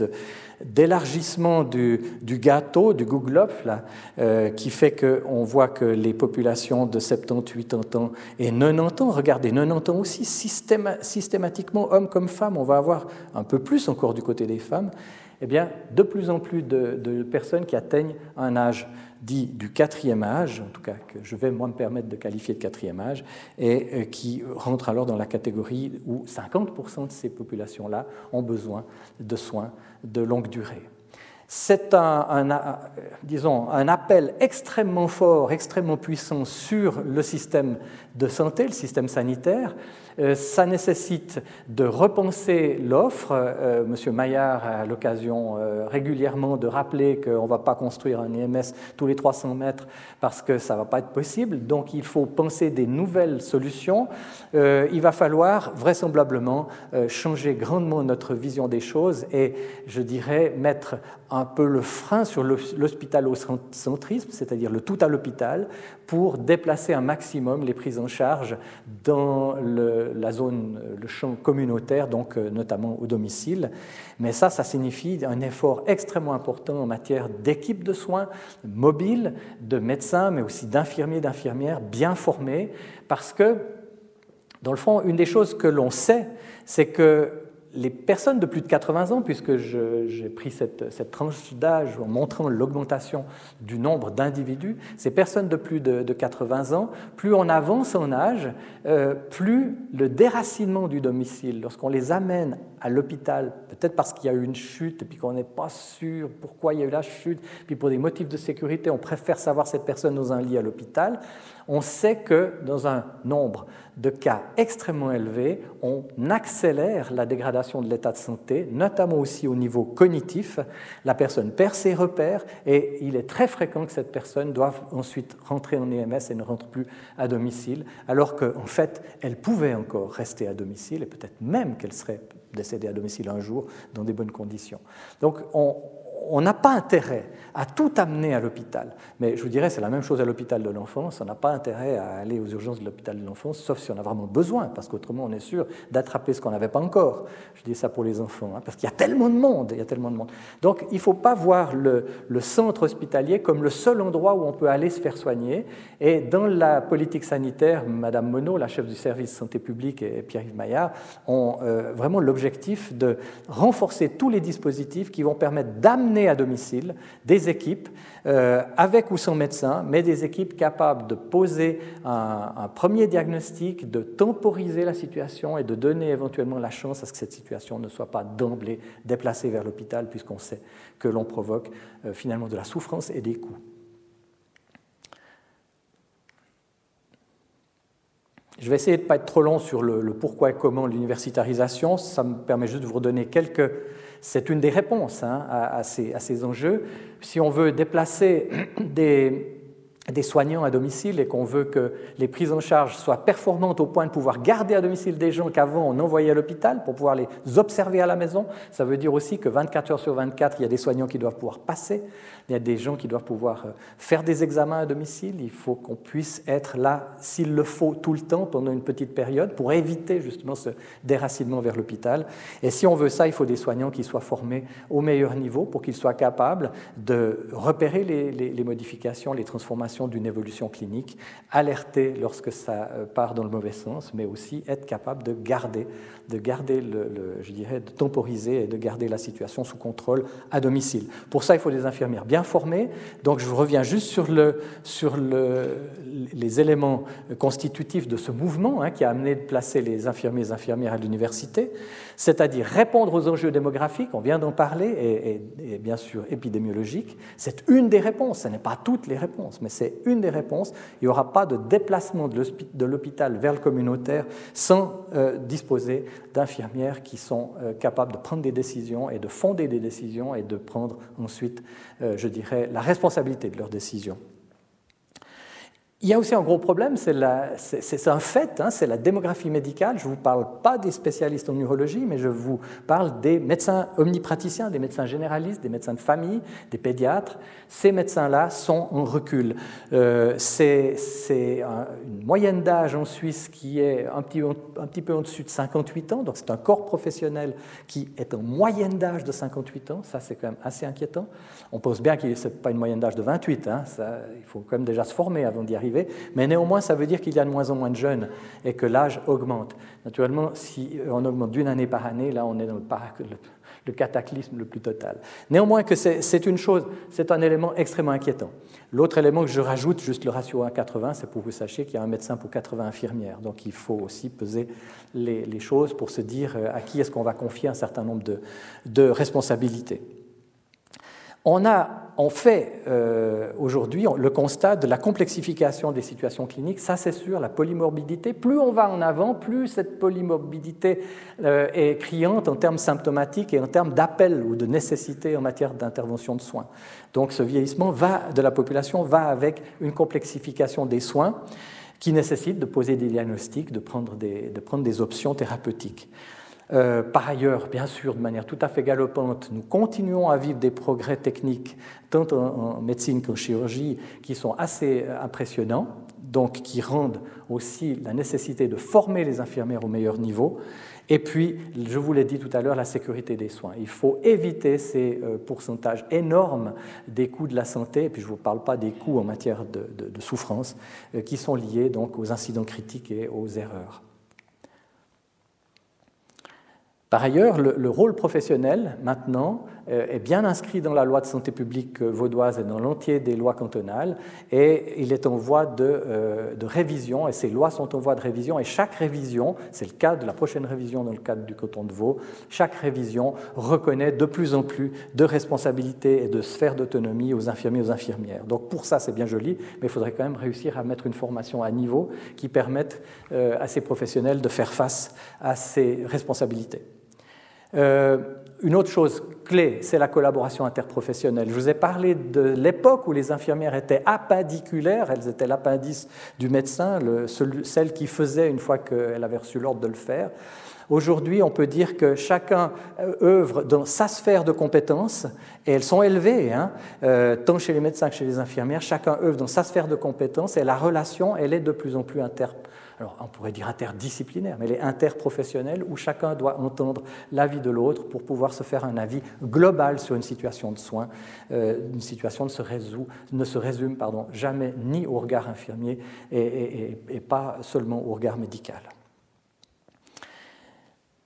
d'élargissement du, gâteau, du gouglof, là, euh, qui fait qu'on voit que les populations de 70, 80 ans et 90 ans, regardez, 90 ans aussi, systématiquement, hommes comme femmes, on va avoir un peu plus encore du côté des femmes, eh de plus en plus de personnes qui atteignent un âge dit du quatrième âge, en tout cas que je vais moi me permettre de qualifier de quatrième âge, et euh, qui rentre alors dans la catégorie où 50% de ces populations-là ont besoin de soins de longue durée. C'est un, un appel extrêmement fort, extrêmement puissant sur le système de santé, le système sanitaire, euh, ça nécessite de repenser l'offre. Euh, Monsieur Maillard a l'occasion euh, régulièrement de rappeler qu'on ne va pas construire un IMS tous les 300 mètres parce que ça ne va pas être possible. Donc il faut penser des nouvelles solutions. Il va falloir vraisemblablement changer grandement notre vision des choses et, je dirais, mettre un peu le frein sur l'hospitalo-centrisme, c'est-à-dire le tout à l'hôpital, pour déplacer un maximum les prises en charge dans la zone, le champ communautaire, donc euh, notamment au domicile. Mais ça, ça signifie un effort extrêmement important en matière d'équipes de soins mobiles, de médecins, mais aussi d'infirmiers, d'infirmières bien formés, parce que, dans le fond, une des choses que l'on sait, c'est que les personnes de plus de 80 ans, puisque j'ai pris cette, tranche d'âge en montrant l'augmentation du nombre d'individus, ces personnes de plus de, 80 ans, plus on avance en âge, euh, plus le déracinement du domicile, lorsqu'on les amène à l'hôpital, peut-être parce qu'il y a eu une chute et puis qu'on n'est pas sûr pourquoi il y a eu la chute, puis pour des motifs de sécurité, on préfère savoir cette personne dans un lit à l'hôpital, on sait que dans un nombre de cas extrêmement élevés, on accélère la dégradation de l'état de santé, notamment aussi au niveau cognitif. La personne perd ses repères et il est très fréquent que cette personne doive ensuite rentrer en EMS et ne rentre plus à domicile, alors qu'en fait, elle pouvait encore rester à domicile et peut-être même qu'elle serait décédée à domicile un jour dans des bonnes conditions. On n'a pas intérêt à tout amener à l'hôpital. Mais je vous dirais, c'est la même chose à l'hôpital de l'enfance. On n'a pas intérêt à aller aux urgences de l'hôpital de l'enfance, sauf si on a vraiment besoin, parce qu'autrement, on est sûr d'attraper ce qu'on n'avait pas encore. Je dis ça pour les enfants, hein, parce qu'il y a tellement de monde. Il y a tellement de monde. Donc, il ne faut pas voir le, centre hospitalier comme le seul endroit où on peut aller se faire soigner. Et dans la politique sanitaire, Madame Monod, la chef du service santé publique, et Pierre-Yves Maillard ont euh, vraiment l'objectif de renforcer tous les dispositifs qui vont permettre d'amener à domicile des équipes euh, avec ou sans médecin, mais des équipes capables de poser un, premier diagnostic, de temporiser la situation et de donner éventuellement la chance à ce que cette situation ne soit pas d'emblée déplacée vers l'hôpital, puisqu'on sait que l'on provoque euh, finalement de la souffrance et des coûts. Je vais essayer de ne pas être trop long sur le, pourquoi et comment l'universitarisation. Ça me permet juste de vous redonner quelques c'est une des réponses hein, à, ces, enjeux. Si on veut déplacer [clears throat] des, soignants à domicile et qu'on veut que les prises en charge soient performantes au point de pouvoir garder à domicile des gens qu'avant on envoyait à l'hôpital pour pouvoir les observer à la maison, ça veut dire aussi que 24 heures sur 24, il y a des soignants qui doivent pouvoir passer il y a des gens qui doivent pouvoir euh, faire des examens à domicile. Il faut qu'on puisse être là, s'il le faut, tout le temps pendant une petite période pour éviter justement ce déracinement vers l'hôpital. Et si on veut ça, il faut des soignants qui soient formés au meilleur niveau pour qu'ils soient capables de repérer les, modifications, les transformations d'une évolution clinique, alerter lorsque ça euh, part dans le mauvais sens, mais aussi être capable de garder, de garder le, je dirais, de temporiser et de garder la situation sous contrôle à domicile. Pour ça, il faut des infirmières bien formés. Donc je reviens juste sur, le, sur le, les éléments constitutifs de ce mouvement hein, qui a amené de placer les infirmiers et infirmières à l'université, c'est-à-dire répondre aux enjeux démographiques, on vient d'en parler, et, bien sûr épidémiologiques. C'est une des réponses, ce n'est pas toutes les réponses, mais c'est c'est une des réponses. Il n'y aura pas de déplacement de l'hôpital vers le communautaire sans euh, disposer d'infirmières qui sont euh, capables de prendre des décisions et de fonder des décisions et de prendre ensuite, euh, je dirais, la responsabilité de leurs décisions. Il y a aussi un gros problème, c'est un fait, hein, c'est la démographie médicale. Je ne vous parle pas des spécialistes en neurologie, mais je vous parle des médecins omnipraticiens, des médecins généralistes, des médecins de famille, des pédiatres. Ces médecins-là sont en recul. Euh, c'est une moyenne d'âge en Suisse qui est un petit, peu au-dessus de 58 ans, donc c'est un corps professionnel qui est en moyenne d'âge de 58 ans. Ça, c'est quand même assez inquiétant. On pense bien que ce n'est pas une moyenne d'âge de 28, hein, il faut quand même déjà se former avant d'y arriver mais néanmoins, ça veut dire qu'il y a de moins en moins de jeunes et que l'âge augmente. Naturellement, si on augmente d'une année par année, là, on est dans le, cataclysme le plus total. Néanmoins, que c'est une chose, c'est un élément extrêmement inquiétant. L'autre élément que je rajoute, juste le ratio 1 80, c'est pour que vous sachiez qu'il y a un médecin pour 80 infirmières. Donc il faut aussi peser les, choses pour se dire euh, à qui est-ce qu'on va confier un certain nombre de responsabilités. On, a, en fait euh, aujourd'hui le constat de la complexification des situations cliniques. Ça, c'est sûr, la polymorbidité. Plus on va en avant, plus cette polymorbidité euh, est criante en termes symptomatiques et en termes d'appel ou de nécessité en matière d'intervention de soins. Donc, ce vieillissement va, de la population va avec une complexification des soins qui nécessite de poser des diagnostics, de prendre des options thérapeutiques. Euh, par ailleurs, bien sûr, de manière tout à fait galopante, nous continuons à vivre des progrès techniques, tant en, médecine qu'en chirurgie, qui sont assez euh, impressionnants, donc qui rendent aussi la nécessité de former les infirmières au meilleur niveau. Et puis, je vous l'ai dit tout à l'heure, la sécurité des soins. Il faut éviter ces euh, pourcentages énormes des coûts de la santé, et puis je ne vous parle pas des coûts en matière de, de souffrance, qui sont liés donc aux incidents critiques et aux erreurs. Par ailleurs, le, rôle professionnel, maintenant, euh, est bien inscrit dans la loi de santé publique vaudoise et dans l'entier des lois cantonales, et il est en voie de, euh, de, révision, et ces lois sont en voie de révision, et chaque révision, c'est le cas de la prochaine révision dans le cadre du canton de Vaud, chaque révision reconnaît de plus en plus de responsabilités et de sphères d'autonomie aux infirmiers et aux infirmières. Donc pour ça, c'est bien joli, mais il faudrait quand même réussir à mettre une formation à niveau qui permette euh, à ces professionnels de faire face à ces responsabilités. Euh, une autre chose clé, c'est la collaboration interprofessionnelle. Je vous ai parlé de l'époque où les infirmières étaient appendiculaires, elles étaient l'appendice du médecin, le, celle qui faisait une fois qu'elle avait reçu l'ordre de le faire. Aujourd'hui, on peut dire que chacun euh, œuvre dans sa sphère de compétences, et elles sont élevées, hein, euh, tant chez les médecins que chez les infirmières, chacun œuvre dans sa sphère de compétences, et la relation, elle est de plus en plus inter alors on pourrait dire interdisciplinaire, mais elle est interprofessionnelle où chacun doit entendre l'avis de l'autre pour pouvoir se faire un avis global sur une situation de soins. Euh, une situation ne se, résume jamais ni au regard infirmier et pas seulement au regard médical.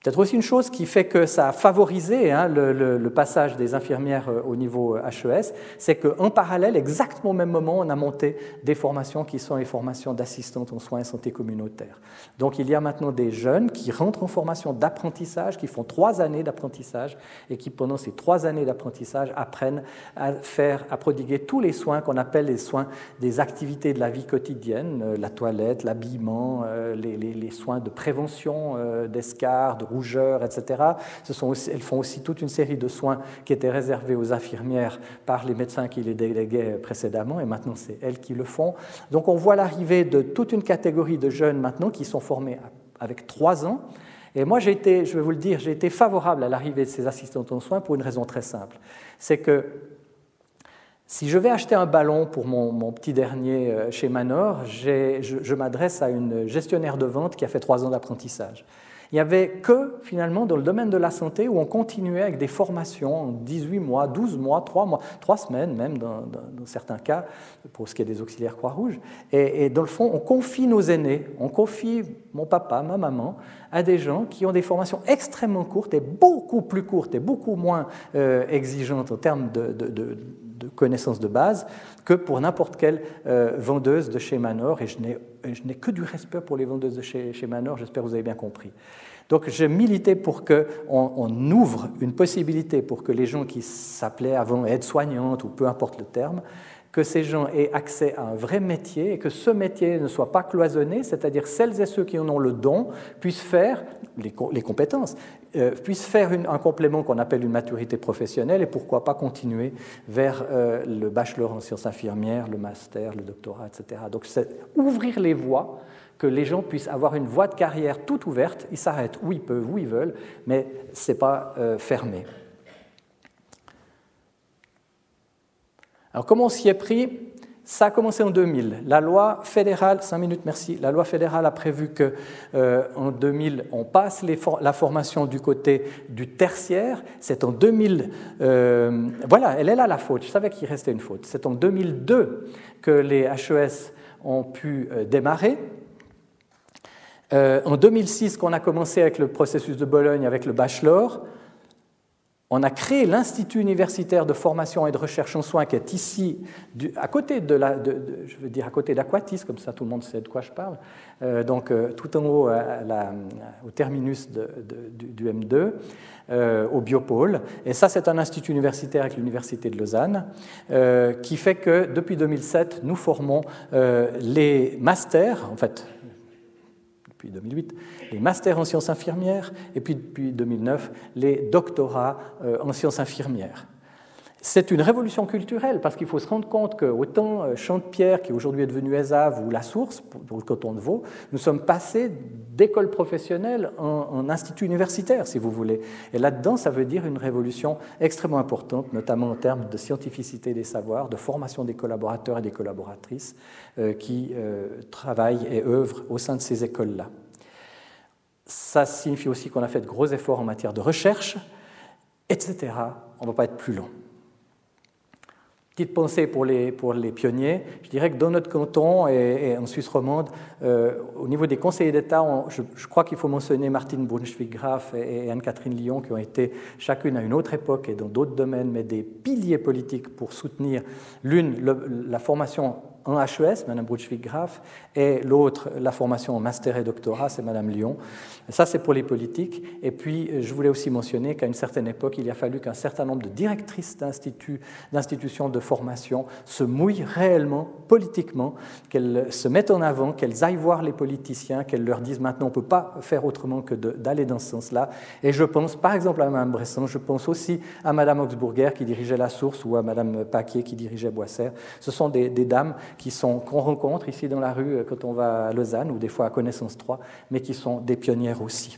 Peut-être aussi une chose qui fait que ça a favorisé hein, le, passage des infirmières euh, au niveau HES, euh, c'est qu'en parallèle, exactement au même moment, on a monté des formations qui sont les formations d'assistantes en soins et santé communautaire. Donc il y a maintenant des jeunes qui rentrent en formation d'apprentissage, qui font trois années d'apprentissage et qui, pendant ces trois années d'apprentissage, apprennent à faire, à prodiguer tous les soins qu'on appelle les soins des activités de la vie quotidienne, euh, la toilette, l'habillement, les, les, soins de prévention d'escarres, de rougeur, etc. Elles font aussi toute une série de soins qui étaient réservés aux infirmières par les médecins qui les déléguaient précédemment, et maintenant c'est elles qui le font. Donc on voit l'arrivée de toute une catégorie de jeunes maintenant qui sont formés avec trois ans. Et moi, j'ai été, je vais vous le dire, j'ai été favorable à l'arrivée de ces assistants en soins pour une raison très simple. C'est que si je vais acheter un ballon pour mon, petit dernier euh, chez Manor, je m'adresse à une gestionnaire de vente qui a fait trois ans d'apprentissage. Il n'y avait que finalement dans le domaine de la santé où on continuait avec des formations en 18 mois, 12 mois, 3 mois, 3 semaines même dans, certains cas, pour ce qui est des auxiliaires Croix-Rouge. Et, dans le fond, on confie nos aînés, on confie mon papa, ma maman, à des gens qui ont des formations extrêmement courtes et beaucoup plus courtes et beaucoup moins euh, exigeantes en termes de, connaissances de base que pour n'importe quelle euh, vendeuse de chez Manor. Et je n'ai que du respect pour les vendeuses de chez, Manor, j'espère que vous avez bien compris. Donc j'ai milité pour qu'on on ouvre une possibilité pour que les gens qui s'appelaient avant aides-soignantes ou peu importe le terme, que ces gens aient accès à un vrai métier et que ce métier ne soit pas cloisonné, c'est-à-dire celles et ceux qui en ont le don puissent faire les, compétences, euh, puissent faire un complément qu'on appelle une maturité professionnelle et pourquoi pas continuer vers euh, le bachelor en sciences infirmières, le master, le doctorat, etc. Donc c'est ouvrir les voies que les gens puissent avoir une voie de carrière toute ouverte, ils s'arrêtent où ils peuvent, où ils veulent, mais ce n'est pas euh, fermé. Alors comment on s'y est pris? Ça a commencé en 2000. La loi fédérale, 5 minutes, merci. La loi fédérale a prévu que euh, en 2000, on passe la formation du côté du tertiaire. C'est en 2000. Euh, voilà, elle est là la faute. Je savais qu'il restait une faute. C'est en 2002 que les HES ont pu euh, démarrer. en 2006, qu'on a commencé avec le processus de Bologne, avec le bachelor, on a créé l'Institut universitaire de formation et de recherche en soins qui est ici, à côté de la, je veux dire à côté d'Aquatis, comme ça tout le monde sait de quoi je parle, euh, donc euh, tout en haut au terminus du, M2, euh, au Biopôle. Et ça, c'est un institut universitaire avec l'Université de Lausanne, qui fait que depuis 2007, nous formons les masters, en fait, depuis 2008, les masters en sciences infirmières et puis depuis 2009 les doctorats euh, en sciences infirmières. C'est une révolution culturelle parce qu'il faut se rendre compte que autant euh, Chante-Pierre, qui aujourd'hui est devenu ESAV, ou La Source, pour le canton de Vaud, nous sommes passés d'école professionnelle en, institut universitaire, si vous voulez. Et là-dedans, ça veut dire une révolution extrêmement importante, notamment en termes de scientificité des savoirs, de formation des collaborateurs et des collaboratrices euh, qui travaillent et œuvrent au sein de ces écoles-là. Ça signifie aussi qu'on a fait de gros efforts en matière de recherche, etc. On ne va pas être plus long. Petite pensée pour les, pour les pionniers. Je dirais que dans notre canton et, en Suisse romande, euh, au niveau des conseillers d'État, je, crois qu'il faut mentionner Martine Brunswick-Graf et, Anne-Catherine Lyon, qui ont été chacune à une autre époque et dans d'autres domaines, mais des piliers politiques pour soutenir l'une, la formation en HES, Mme Brunswick-Graf, et l'autre, la formation en master et doctorat, c'est Mme Lyon. Ça, c'est pour les politiques. Et puis, je voulais aussi mentionner qu'à une certaine époque, il a fallu qu'un certain nombre de directrices d'institutions de formation se mouillent réellement politiquement, qu'elles se mettent en avant, qu'elles aillent voir les politiciens, qu'elles leur disent maintenant, on ne peut pas faire autrement que d'aller dans ce sens-là. Et je pense, par exemple, à Mme Bresson, je pense aussi à Mme Augsburger qui dirigeait La Source ou à Mme Paquier qui dirigeait Boisser. Ce sont des dames qu'on rencontre ici dans la rue euh, quand on va à Lausanne ou des fois à Connaissance 3, mais qui sont des pionnières aussi.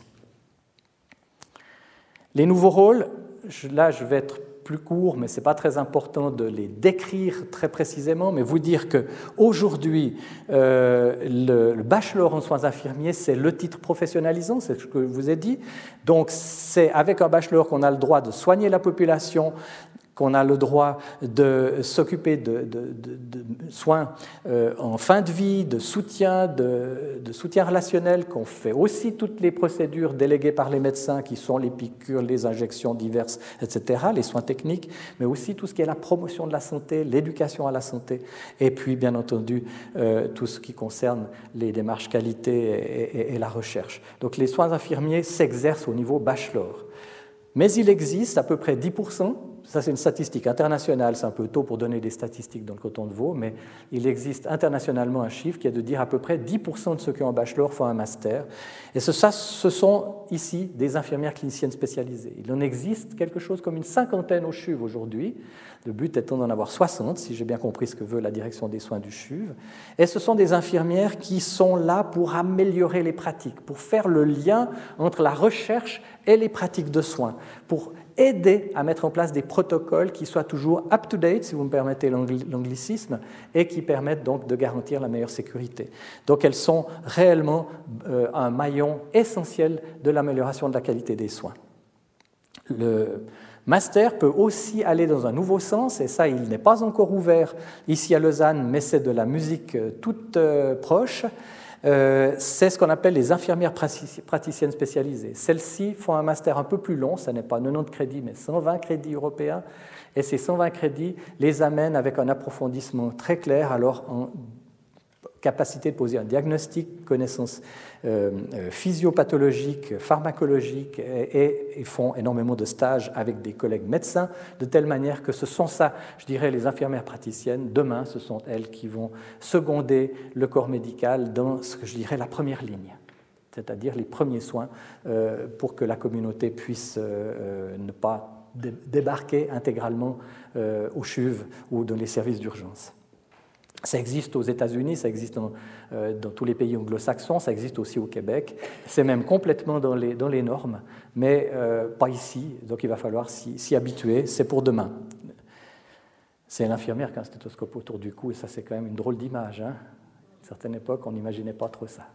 Les nouveaux rôles, là je vais être plus court, mais ce n'est pas très important de les décrire très précisément, mais vous dire qu'aujourd'hui, euh, le, bachelor en soins infirmiers, c'est le titre professionnalisant, c'est ce que je vous ai dit. Donc c'est avec un bachelor qu'on a le droit de soigner la population, qu'on a le droit de s'occuper de, soins euh, en fin de vie, de soutien, de, soutien relationnel, qu'on fait aussi toutes les procédures déléguées par les médecins, qui sont les piqûres, les injections diverses, etc., les soins techniques, mais aussi tout ce qui est la promotion de la santé, l'éducation à la santé, et puis bien entendu euh, tout ce qui concerne les démarches qualité et la recherche. Donc les soins infirmiers s'exercent au niveau bachelor. Mais il existe à peu près 10% ça c'est une statistique internationale, c'est un peu tôt pour donner des statistiques dans le canton de Vaud, mais il existe internationalement un chiffre qui est de dire à peu près 10% de ceux qui ont un bachelor font un master. Et ce, ça, ce sont ici des infirmières cliniciennes spécialisées. Il en existe quelque chose comme une cinquantaine au CHUV aujourd'hui, le but étant d'en avoir 60, si j'ai bien compris ce que veut la direction des soins du CHUV. Et ce sont des infirmières qui sont là pour améliorer les pratiques, pour faire le lien entre la recherche et les pratiques de soins, pour aider à mettre en place des protocoles qui soient toujours up-to-date, si vous me permettez l'anglicisme, et qui permettent donc de garantir la meilleure sécurité. Donc elles sont réellement euh, un maillon essentiel de l'amélioration de la qualité des soins. Le master peut aussi aller dans un nouveau sens, et ça, il n'est pas encore ouvert ici à Lausanne, mais c'est de la musique euh, toute euh, proche. Euh, c'est ce qu'on appelle les infirmières praticiennes spécialisées. Celles-ci font un master un peu plus long, ce n'est pas 90 crédits, mais 120 crédits européens, et ces 120 crédits les amènent avec un approfondissement très clair alors en capacité de poser un diagnostic, connaissances euh, physiopathologiques, pharmacologiques, et, font énormément de stages avec des collègues médecins, de telle manière que ce sont ça, je dirais, les infirmières praticiennes, demain, ce sont elles qui vont seconder le corps médical dans ce que je dirais la première ligne c'est-à-dire les premiers soins euh, pour que la communauté puisse ne pas débarquer intégralement au CHUV ou dans les services d'urgence. Ça existe aux États-Unis, ça existe euh, dans, tous les pays anglo-saxons, ça existe aussi au Québec. C'est même complètement dans les, dans les normes, mais euh, pas ici. Donc il va falloir s'y habituer. C'est pour demain. C'est l'infirmière qui a un stéthoscope autour du cou, et ça, c'est quand même une drôle d'image. Hein. à une certaine époque, on n'imaginait pas trop ça.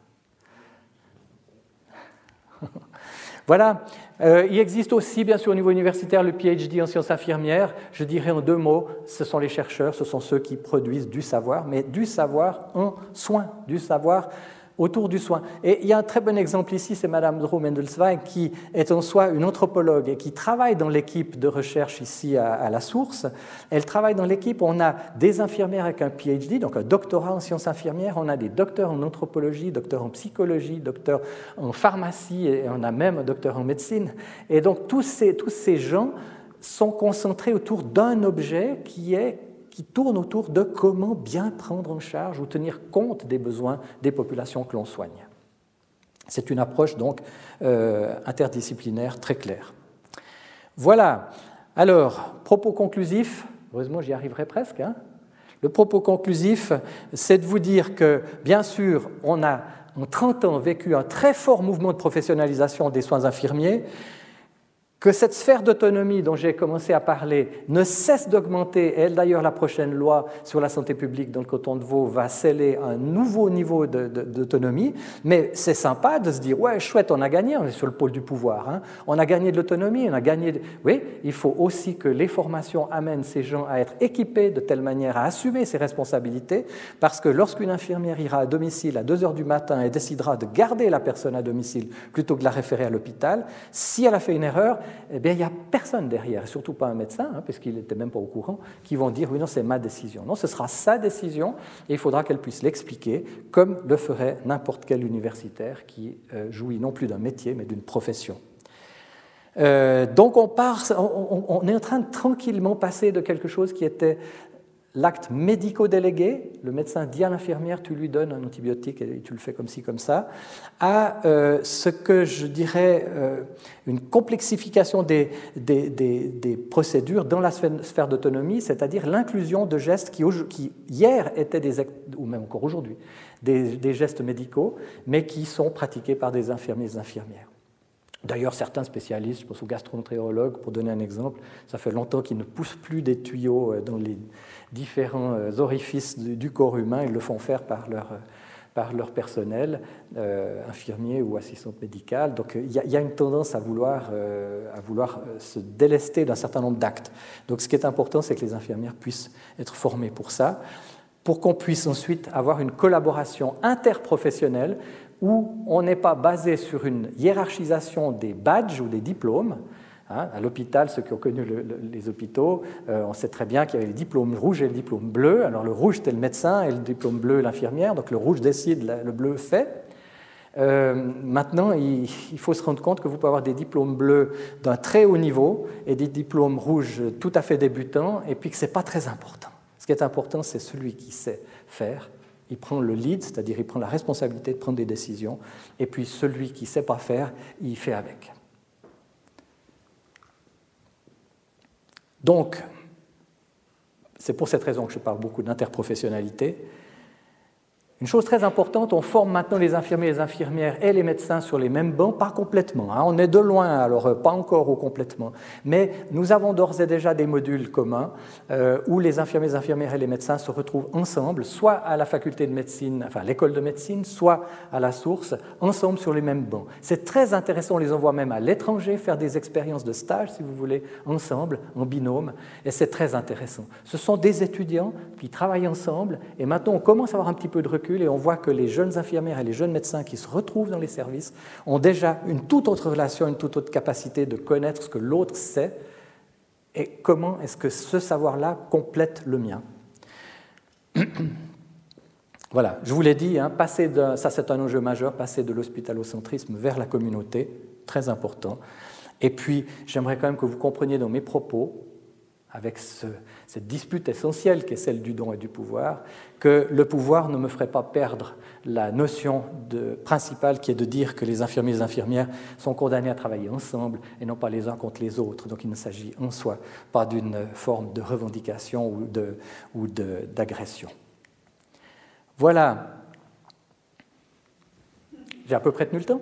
[laughs] Voilà. Euh, il existe aussi, bien sûr, au niveau universitaire, le PhD en sciences infirmières. Je dirais en deux mots, ce sont les chercheurs, ce sont ceux qui produisent du savoir, mais du savoir en soins, du savoir autour du soin. Et il y a un très bon exemple ici, c'est Madame Drew Mendelsweig, qui est en soi une anthropologue et qui travaille dans l'équipe de recherche ici à, la source. Elle travaille dans l'équipe, on a des infirmières avec un PhD, donc un doctorat en sciences infirmières, on a des docteurs en anthropologie, docteurs en psychologie, docteurs en pharmacie, et on a même un docteur en médecine. Et donc tous ces, tous ces gens sont concentrés autour d'un objet qui est qui tourne autour de comment bien prendre en charge ou tenir compte des besoins des populations que l'on soigne. C'est une approche donc euh, interdisciplinaire très claire. Voilà. Alors, propos conclusif, heureusement j'y arriverai presque. Hein. Le propos conclusif, c'est de vous dire que, bien sûr, on a en 30 ans vécu un très fort mouvement de professionnalisation des soins infirmiers, que cette sphère d'autonomie dont j'ai commencé à parler ne cesse d'augmenter. Elle, d'ailleurs, la prochaine loi sur la santé publique dans le canton de Vaud va sceller un nouveau niveau d'autonomie. Mais c'est sympa de se dire, ouais, chouette, on a gagné, on est sur le pôle du pouvoir. Hein. On a gagné de l'autonomie, on a gagné... Oui, il faut aussi que les formations amènent ces gens à être équipés de telle manière à assumer ces responsabilités, parce que lorsqu'une infirmière ira à domicile à 2 heures du matin et décidera de garder la personne à domicile plutôt que de la référer à l'hôpital, si elle a fait une erreur, eh bien, il n'y a personne derrière, surtout pas un médecin, hein, puisqu'il n'était même pas au courant, qui vont dire oui, non, c'est ma décision. Non, ce sera sa décision et il faudra qu'elle puisse l'expliquer comme le ferait n'importe quel universitaire qui euh, jouit non plus d'un métier, mais d'une profession. Euh, donc on, part, on, est en train de tranquillement passer de quelque chose qui était l'acte médico-délégué, le médecin dit à l'infirmière, tu lui donnes un antibiotique et tu le fais comme ci, comme ça, à euh, ce que je dirais euh, une complexification des, des, procédures dans la sphère, d'autonomie, c'est-à-dire l'inclusion de gestes qui, hier étaient des, ou même encore aujourd'hui, des, gestes médicaux, mais qui sont pratiqués par des infirmiers et infirmières. D'ailleurs, certains spécialistes, je pense aux gastroentérologues, pour donner un exemple, ça fait longtemps qu'ils ne poussent plus des tuyaux euh, dans les différents euh, orifices du corps humain, ils le font faire par leur, euh, par leur personnel, euh, infirmier ou assistante médicale. Donc il y, a une tendance à vouloir, à vouloir se délester d'un certain nombre d'actes. Donc ce qui est important, c'est que les infirmières puissent être formées pour ça, pour qu'on puisse ensuite avoir une collaboration interprofessionnelle où on n'est pas basé sur une hiérarchisation des badges ou des diplômes, Hein, à l'hôpital, ceux qui ont connu les hôpitaux, euh, on sait très bien qu'il y avait le diplôme rouge et le diplôme bleu. Alors le rouge, c'était le médecin et le diplôme bleu, l'infirmière. Donc le rouge décide, le bleu fait. Euh, maintenant, il, faut se rendre compte que vous pouvez avoir des diplômes bleus d'un très haut niveau et des diplômes rouges tout à fait débutants, et puis que ce n'est pas très important. Ce qui est important, c'est celui qui sait faire. Il prend le lead, c'est-à-dire il prend la responsabilité de prendre des décisions, et puis celui qui ne sait pas faire, il fait avec. Donc, c'est pour cette raison que je parle beaucoup d'interprofessionnalité. Une chose très importante, on forme maintenant les infirmiers, les infirmières et les médecins sur les mêmes bancs, pas complètement. Hein. on est de loin, alors euh, pas encore au complètement. Mais nous avons d'ores et déjà des modules communs euh, où les infirmiers, les infirmières et les médecins se retrouvent ensemble, soit à la faculté de médecine, enfin l'école de médecine, soit à la source, ensemble sur les mêmes bancs. C'est très intéressant, on les envoie même à l'étranger faire des expériences de stage, si vous voulez, ensemble, en binôme, et c'est très intéressant. Ce sont des étudiants qui travaillent ensemble, et maintenant on commence à avoir un petit peu de recul et on voit que les jeunes infirmières et les jeunes médecins qui se retrouvent dans les services ont déjà une toute autre relation, une toute autre capacité de connaître ce que l'autre sait et comment est-ce que ce savoir-là complète le mien. [clears throat] Voilà, je vous l'ai dit, hein, passer ça c'est un enjeu majeur, passer de l'hospitalocentrisme vers la communauté, très important. Et puis, j'aimerais quand même que vous compreniez dans mes propos, avec cette dispute essentielle qui est celle du don et du pouvoir, que le pouvoir ne me ferait pas perdre la notion principale qui est de dire que les infirmiers et les infirmières sont condamnés à travailler ensemble et non pas les uns contre les autres. Donc il ne s'agit en soi pas d'une forme de revendication ou d'agression. Voilà. J'ai à peu près tenu le temps?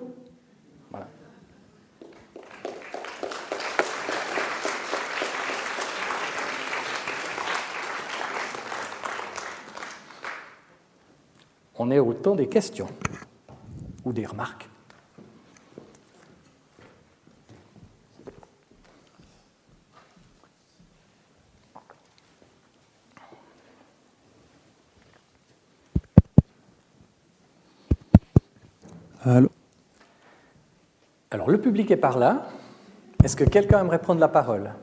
On est au temps des questions ou des remarques. Alors, le public est par là. Est-ce que quelqu'un aimerait prendre la parole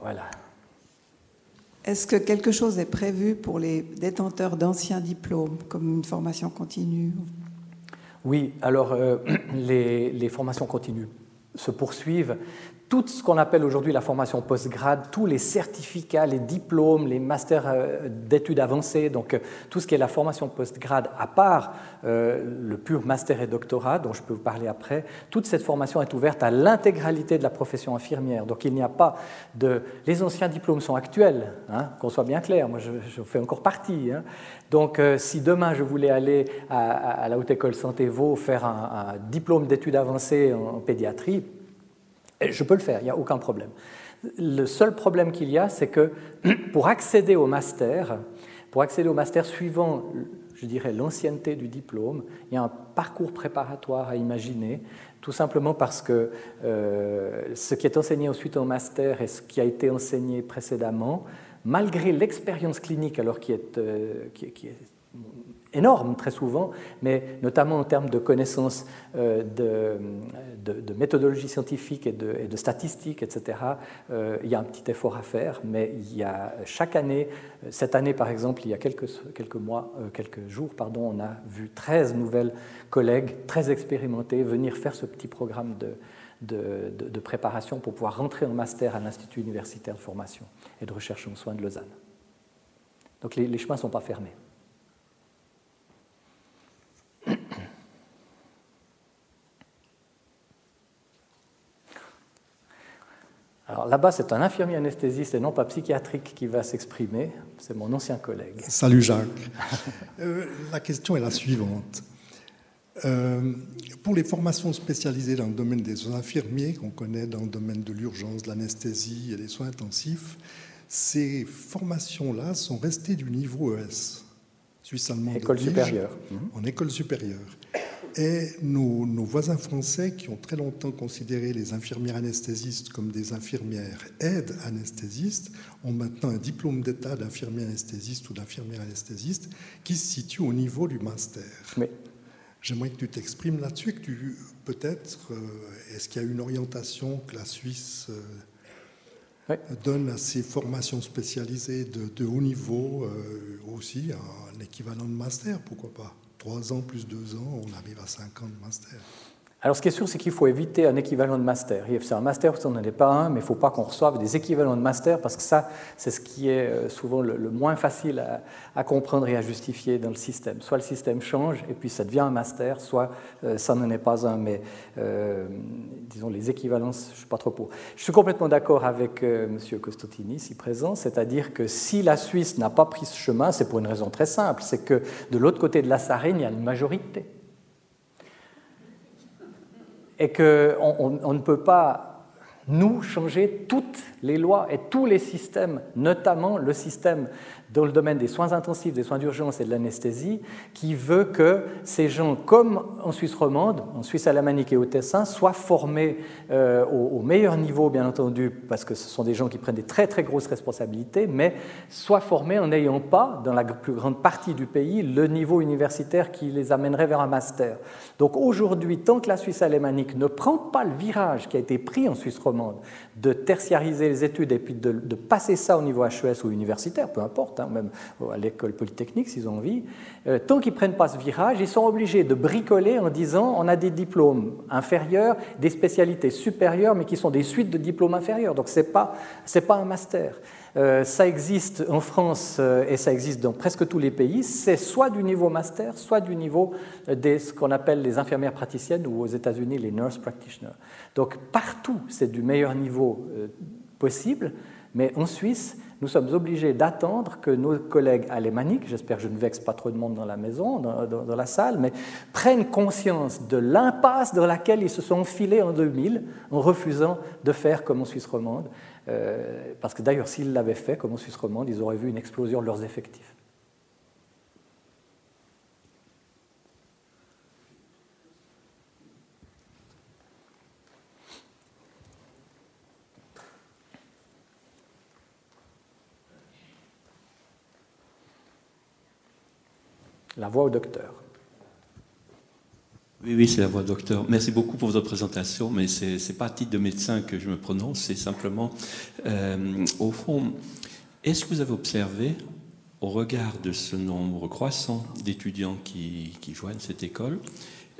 Voilà. Est-ce que quelque chose est prévu pour les détenteurs d'anciens diplômes, comme une formation continue Oui, alors euh, [clears throat] les, formations continues se poursuivent tout ce qu'on appelle aujourd'hui la formation post-grade, tous les certificats, les diplômes, les masters euh, d'études avancées, donc euh, tout ce qui est la formation post-grade, à part euh, le pur master et doctorat, dont je peux vous parler après, toute cette formation est ouverte à l'intégralité de la profession infirmière. Donc il n'y a pas de... Les anciens diplômes sont actuels, hein, qu'on soit bien clair, moi je, fais encore partie. Hein. Donc si demain je voulais aller à, la Haute École Santé Vaud faire un, un diplôme d'études avancées en pédiatrie, je peux le faire, il n'y a aucun problème. Le seul problème qu'il y a, c'est que [clears throat] pour accéder au master, pour accéder au master suivant, je dirais, l'ancienneté du diplôme, il y a un parcours préparatoire à imaginer, tout simplement parce que euh, ce qui est enseigné ensuite au master et ce qui a été enseigné précédemment, malgré l'expérience clinique, alors qui est, euh, qui est énorme très souvent, mais notamment en termes de connaissances euh, de, de, méthodologie scientifique et de, et de statistiques, etc. Euh, il y a un petit effort à faire, mais il y a chaque année, cette année par exemple, il y a quelques, quelques mois, euh, quelques jours, pardon, on a vu 13 nouvelles collègues très expérimentées venir faire ce petit programme de, de, préparation pour pouvoir rentrer en master à l'Institut universitaire de formation et de recherche en soins de Lausanne. Donc les, les chemins ne sont pas fermés. Alors là-bas, c'est un infirmier anesthésiste et non pas psychiatrique qui va s'exprimer. C'est mon ancien collègue. Salut Jacques. [laughs] Euh, la question est la suivante. Euh, pour les formations spécialisées dans le domaine des infirmiers, qu'on connaît dans le domaine de l'urgence, de l'anesthésie et des soins intensifs, ces formations-là sont restées du niveau ES. École supérieure. En école supérieure. Et nos, voisins français, qui ont très longtemps considéré les infirmières anesthésistes comme des infirmières aides anesthésistes, ont maintenant un diplôme d'état d'infirmier anesthésiste ou d'infirmière anesthésiste qui se situe au niveau du master. Mais... J'aimerais que tu t'exprimes là-dessus, que tu peut-être, euh, est-ce qu'il y a une orientation que la Suisse euh, donne à ces formations spécialisées de, haut niveau euh, aussi un équivalent de master, pourquoi pas? Trois ans plus deux ans, on arrive à cinq ans de master. Alors, ce qui est sûr, c'est qu'il faut éviter un équivalent de master. C'est un master, on n'en est pas un, mais il ne faut pas qu'on reçoive des équivalents de master, parce que ça, c'est ce qui est euh, souvent le, moins facile à, comprendre et à justifier dans le système. Soit le système change, et puis ça devient un master, soit euh, ça n'en est pas un, mais euh, disons, les équivalences, je ne suis pas trop pour. Je suis complètement d'accord avec M. Costantini, ici présent, c'est-à-dire que si la Suisse n'a pas pris ce chemin, c'est pour une raison très simple, c'est que de l'autre côté de la Sarine, il y a une majorité et qu'on on ne peut pas, nous, changer toutes les lois et tous les systèmes, notamment le système dans le domaine des soins intensifs, des soins d'urgence et de l'anesthésie, qui veut que ces gens, comme en Suisse romande, en Suisse alamanique et au Tessin, soient formés euh, au, meilleur niveau, bien entendu, parce que ce sont des gens qui prennent des très très grosses responsabilités, mais soient formés en n'ayant pas, dans la plus grande partie du pays, le niveau universitaire qui les amènerait vers un master. Donc aujourd'hui, tant que la Suisse alémanique ne prend pas le virage qui a été pris en Suisse romande, de tertiariser les études et puis de, passer ça au niveau HES ou universitaire, peu importe, hein, même à l'école polytechnique s'ils ont envie, euh, tant qu'ils ne prennent pas ce virage, ils sont obligés de bricoler en disant on a des diplômes inférieurs, des spécialités supérieures, mais qui sont des suites de diplômes inférieurs. Donc ce n'est pas, pas un master. Euh, ça existe en France euh, et ça existe dans presque tous les pays. C'est soit du niveau master, soit du niveau de ce qu'on appelle les infirmières praticiennes ou aux États-Unis les nurse practitioners. Donc partout, c'est du meilleur niveau possible, mais en Suisse, nous sommes obligés d'attendre que nos collègues alémaniques, j'espère que je ne vexe pas trop de monde dans la maison, dans, la salle, mais prennent conscience de l'impasse dans laquelle ils se sont enfilés en 2000 en refusant de faire comme en Suisse romande. Euh, parce que d'ailleurs, s'ils l'avaient fait comme en Suisse romande, ils auraient vu une explosion de leurs effectifs. La voix au docteur. Oui, oui, c'est la voix docteur. Merci beaucoup pour votre présentation, mais ce n'est pas à titre de médecin que je me prononce, c'est simplement, euh, au fond, est-ce que vous avez observé, au regard de ce nombre croissant d'étudiants qui, joignent cette école,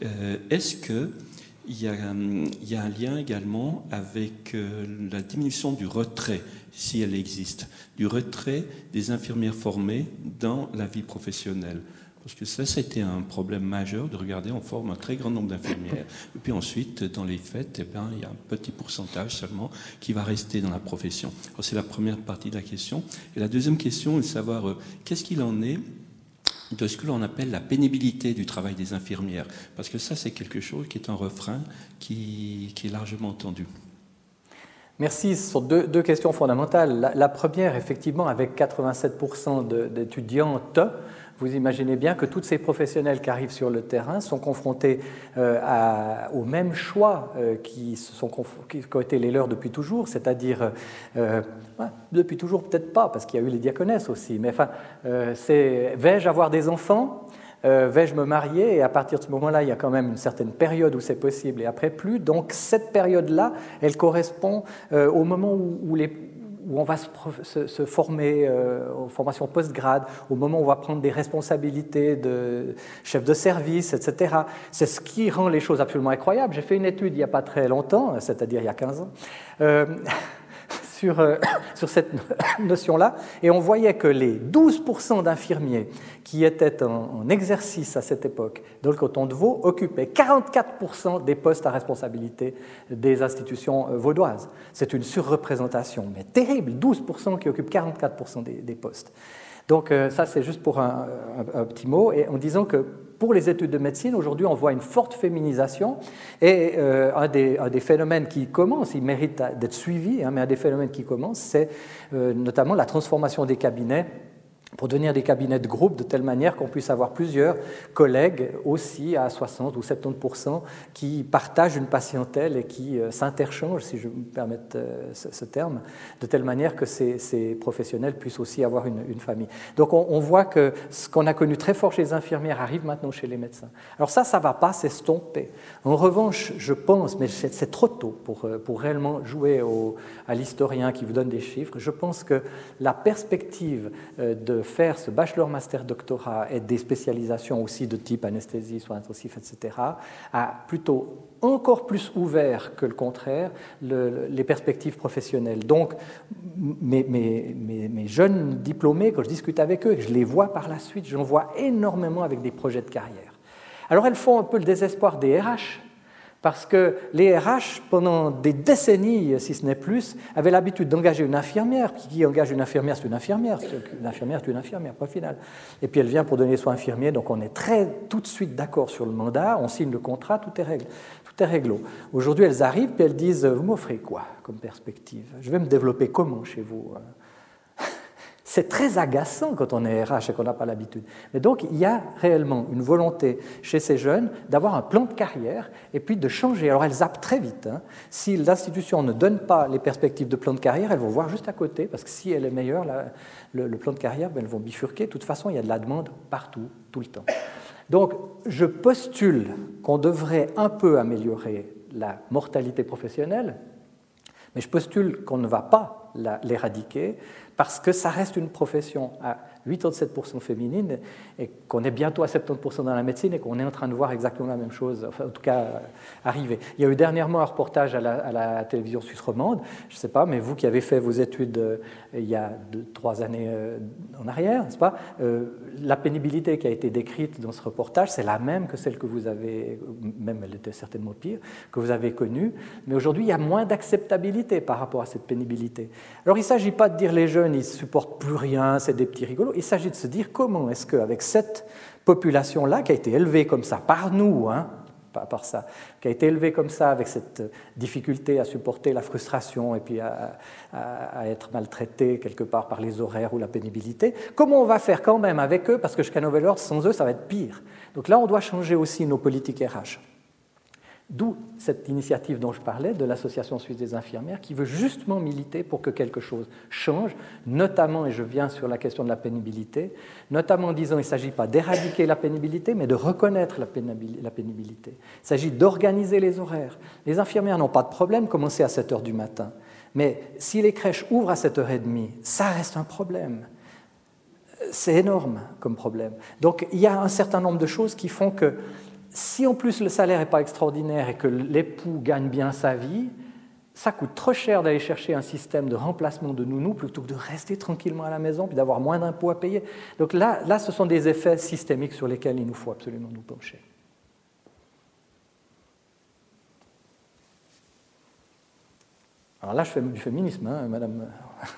euh, est-ce qu'il y, a, il y a un lien également avec euh, la diminution du retrait, si elle existe, du retrait des infirmières formées dans la vie professionnelle? Parce que ça, c'était un problème majeur de regarder, on forme un très grand nombre d'infirmières. Et puis ensuite, dans les fêtes, eh bien, il y a un petit pourcentage seulement qui va rester dans la profession. c'est la première partie de la question. Et la deuxième question est de savoir euh, qu'est-ce qu'il en est de ce que l'on appelle la pénibilité du travail des infirmières? Parce que ça, c'est quelque chose qui est un refrain qui, est largement entendu. Merci. Ce sont deux, questions fondamentales. La, première, effectivement, avec 87% d'étudiantes, vous imaginez bien que tous ces professionnels qui arrivent sur le terrain sont confrontés euh, au même choix euh, qui, sont, qui, ont été les leurs depuis toujours, c'est-à-dire, euh, depuis toujours peut-être pas, parce qu'il y a eu les diaconesses aussi, mais enfin, c'est vais-je avoir des enfants vais-je me marier Et à partir de ce moment-là, il y a quand même une certaine période où c'est possible et après plus. Donc cette période-là, elle correspond au moment où les, où on va se, former euh, en formation post-grade, au moment où on va prendre des responsabilités de chef de service, etc. C'est ce qui rend les choses absolument incroyables. J'ai fait une étude il n'y a pas très longtemps, c'est-à-dire il y a 15 ans. Euh, [laughs] sur, euh, [coughs] sur cette [coughs] notion-là, et on voyait que les 12% d'infirmiers qui étaient en, exercice à cette époque dans le canton de Vaud occupaient 44% des postes à responsabilité des institutions euh, vaudoises. C'est une surreprésentation, mais terrible, 12% qui occupent 44% des, des, postes. Donc euh, ça, c'est juste pour un, un, petit mot, et en disant que pour les études de médecine, aujourd'hui, on voit une forte féminisation. Et euh, un, des, des, phénomènes qui commence, il mérite d'être suivi, hein, mais un des phénomènes qui commence, c'est euh, notamment la transformation des cabinets pour devenir des cabinets de groupe de telle manière qu'on puisse avoir plusieurs collègues aussi à 60 ou 70% qui partagent une patientèle et qui euh, s'interchangent, si je me permets euh, ce, terme, de telle manière que ces, professionnels puissent aussi avoir une, famille. Donc on, voit que ce qu'on a connu très fort chez les infirmières arrive maintenant chez les médecins. Alors ça, ça ne va pas s'estomper. En revanche, je pense, mais c'est trop tôt pour, euh, pour réellement jouer au, à l'historien qui vous donne des chiffres, je pense que la perspective de faire ce bachelor, master, doctorat et des spécialisations aussi de type anesthésie, soins intensifs, etc., a plutôt encore plus ouvert que le contraire les perspectives professionnelles. Donc, mes, mes, mes, jeunes diplômés, quand je discute avec eux, je les vois par la suite, j'en vois énormément avec des projets de carrière. Alors, elles font un peu le désespoir des RH, parce que les RH, pendant des décennies, si ce n'est plus, avaient l'habitude d'engager une infirmière. Qui engage une infirmière, c'est une infirmière. Une infirmière, c'est une infirmière, pas final. Et puis elle vient pour donner soin infirmier, donc on est très tout de suite d'accord sur le mandat, on signe le contrat, tout est réglé. Tout est réglo. Aujourd'hui, elles arrivent et elles disent Vous m'offrez quoi comme perspective? Je vais me développer comment chez vous hein c'est très agaçant quand on est RH et qu'on n'a pas l'habitude. Mais donc, il y a réellement une volonté chez ces jeunes d'avoir un plan de carrière et puis de changer. Alors, elles zappent très vite. Hein. Si l'institution ne donne pas les perspectives de plan de carrière, elles vont voir juste à côté, parce que si elle est meilleure, le, plan de carrière, ben, elles vont bifurquer. De toute façon, il y a de la demande partout, tout le temps. Donc, je postule qu'on devrait un peu améliorer la mortalité professionnelle, Mais je postule qu'on ne va pas l'éradiquer parce que ça reste une profession. À 87% féminine et qu'on est bientôt à 70% dans la médecine et qu'on est en train de voir exactement la même chose, enfin en tout cas euh, arriver. Il y a eu dernièrement un reportage à la, télévision suisse romande, je ne sais pas, mais vous qui avez fait vos études euh, il y a trois années euh, en arrière, n'est-ce pas La pénibilité qui a été décrite dans ce reportage, c'est la même que celle que vous avez, même elle était certainement pire, que vous avez connue, mais aujourd'hui il y a moins d'acceptabilité par rapport à cette pénibilité. Alors il ne s'agit pas de dire les jeunes, ils ne supportent plus rien, c'est des petits rigolos, il s'agit de se dire comment est-ce qu'avec cette population-là, qui a été élevée comme ça par nous, hein, pas par ça, qui a été élevée comme ça avec cette difficulté à supporter la frustration et puis à, être maltraité quelque part par les horaires ou la pénibilité, comment on va faire quand même avec eux? Parce que jusqu'à Nouvel Ordre, sans eux, ça va être pire. Donc là, on doit changer aussi nos politiques RH. D'où cette initiative dont je parlais de l'Association suisse des infirmières qui veut justement militer pour que quelque chose change, notamment, et je viens sur la question de la pénibilité, notamment en disant qu'il ne s'agit pas d'éradiquer la pénibilité, mais de reconnaître la pénibilité. Il s'agit d'organiser les horaires. Les infirmières n'ont pas de problème commencer à 7 heures du matin, mais si les crèches ouvrent à 7h30, ça reste un problème. C'est énorme comme problème. Donc il y a un certain nombre de choses qui font que si en plus le salaire n'est pas extraordinaire et que l'époux gagne bien sa vie, ça coûte trop cher d'aller chercher un système de remplacement de nounou plutôt que de rester tranquillement à la maison puis d'avoir moins d'impôts à payer. Donc là, là, ce sont des effets systémiques sur lesquels il nous faut absolument nous pencher. Alors là, je fais du féminisme, hein, madame. je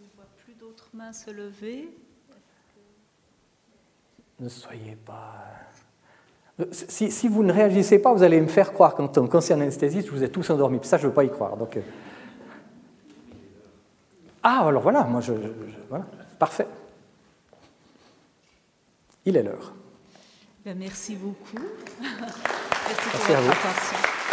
ne vois plus d'autres mains se lever ne soyez pas... Si, vous ne réagissez pas, vous allez me faire croire qu'en tant qu'ancien anesthésiste, vous êtes tous endormis. ça, je ne veux pas y croire. Donc, euh. Ah, alors voilà, moi, je, voilà. parfait. Il est l'heure. Ben, merci beaucoup. [laughs] merci, merci à vous.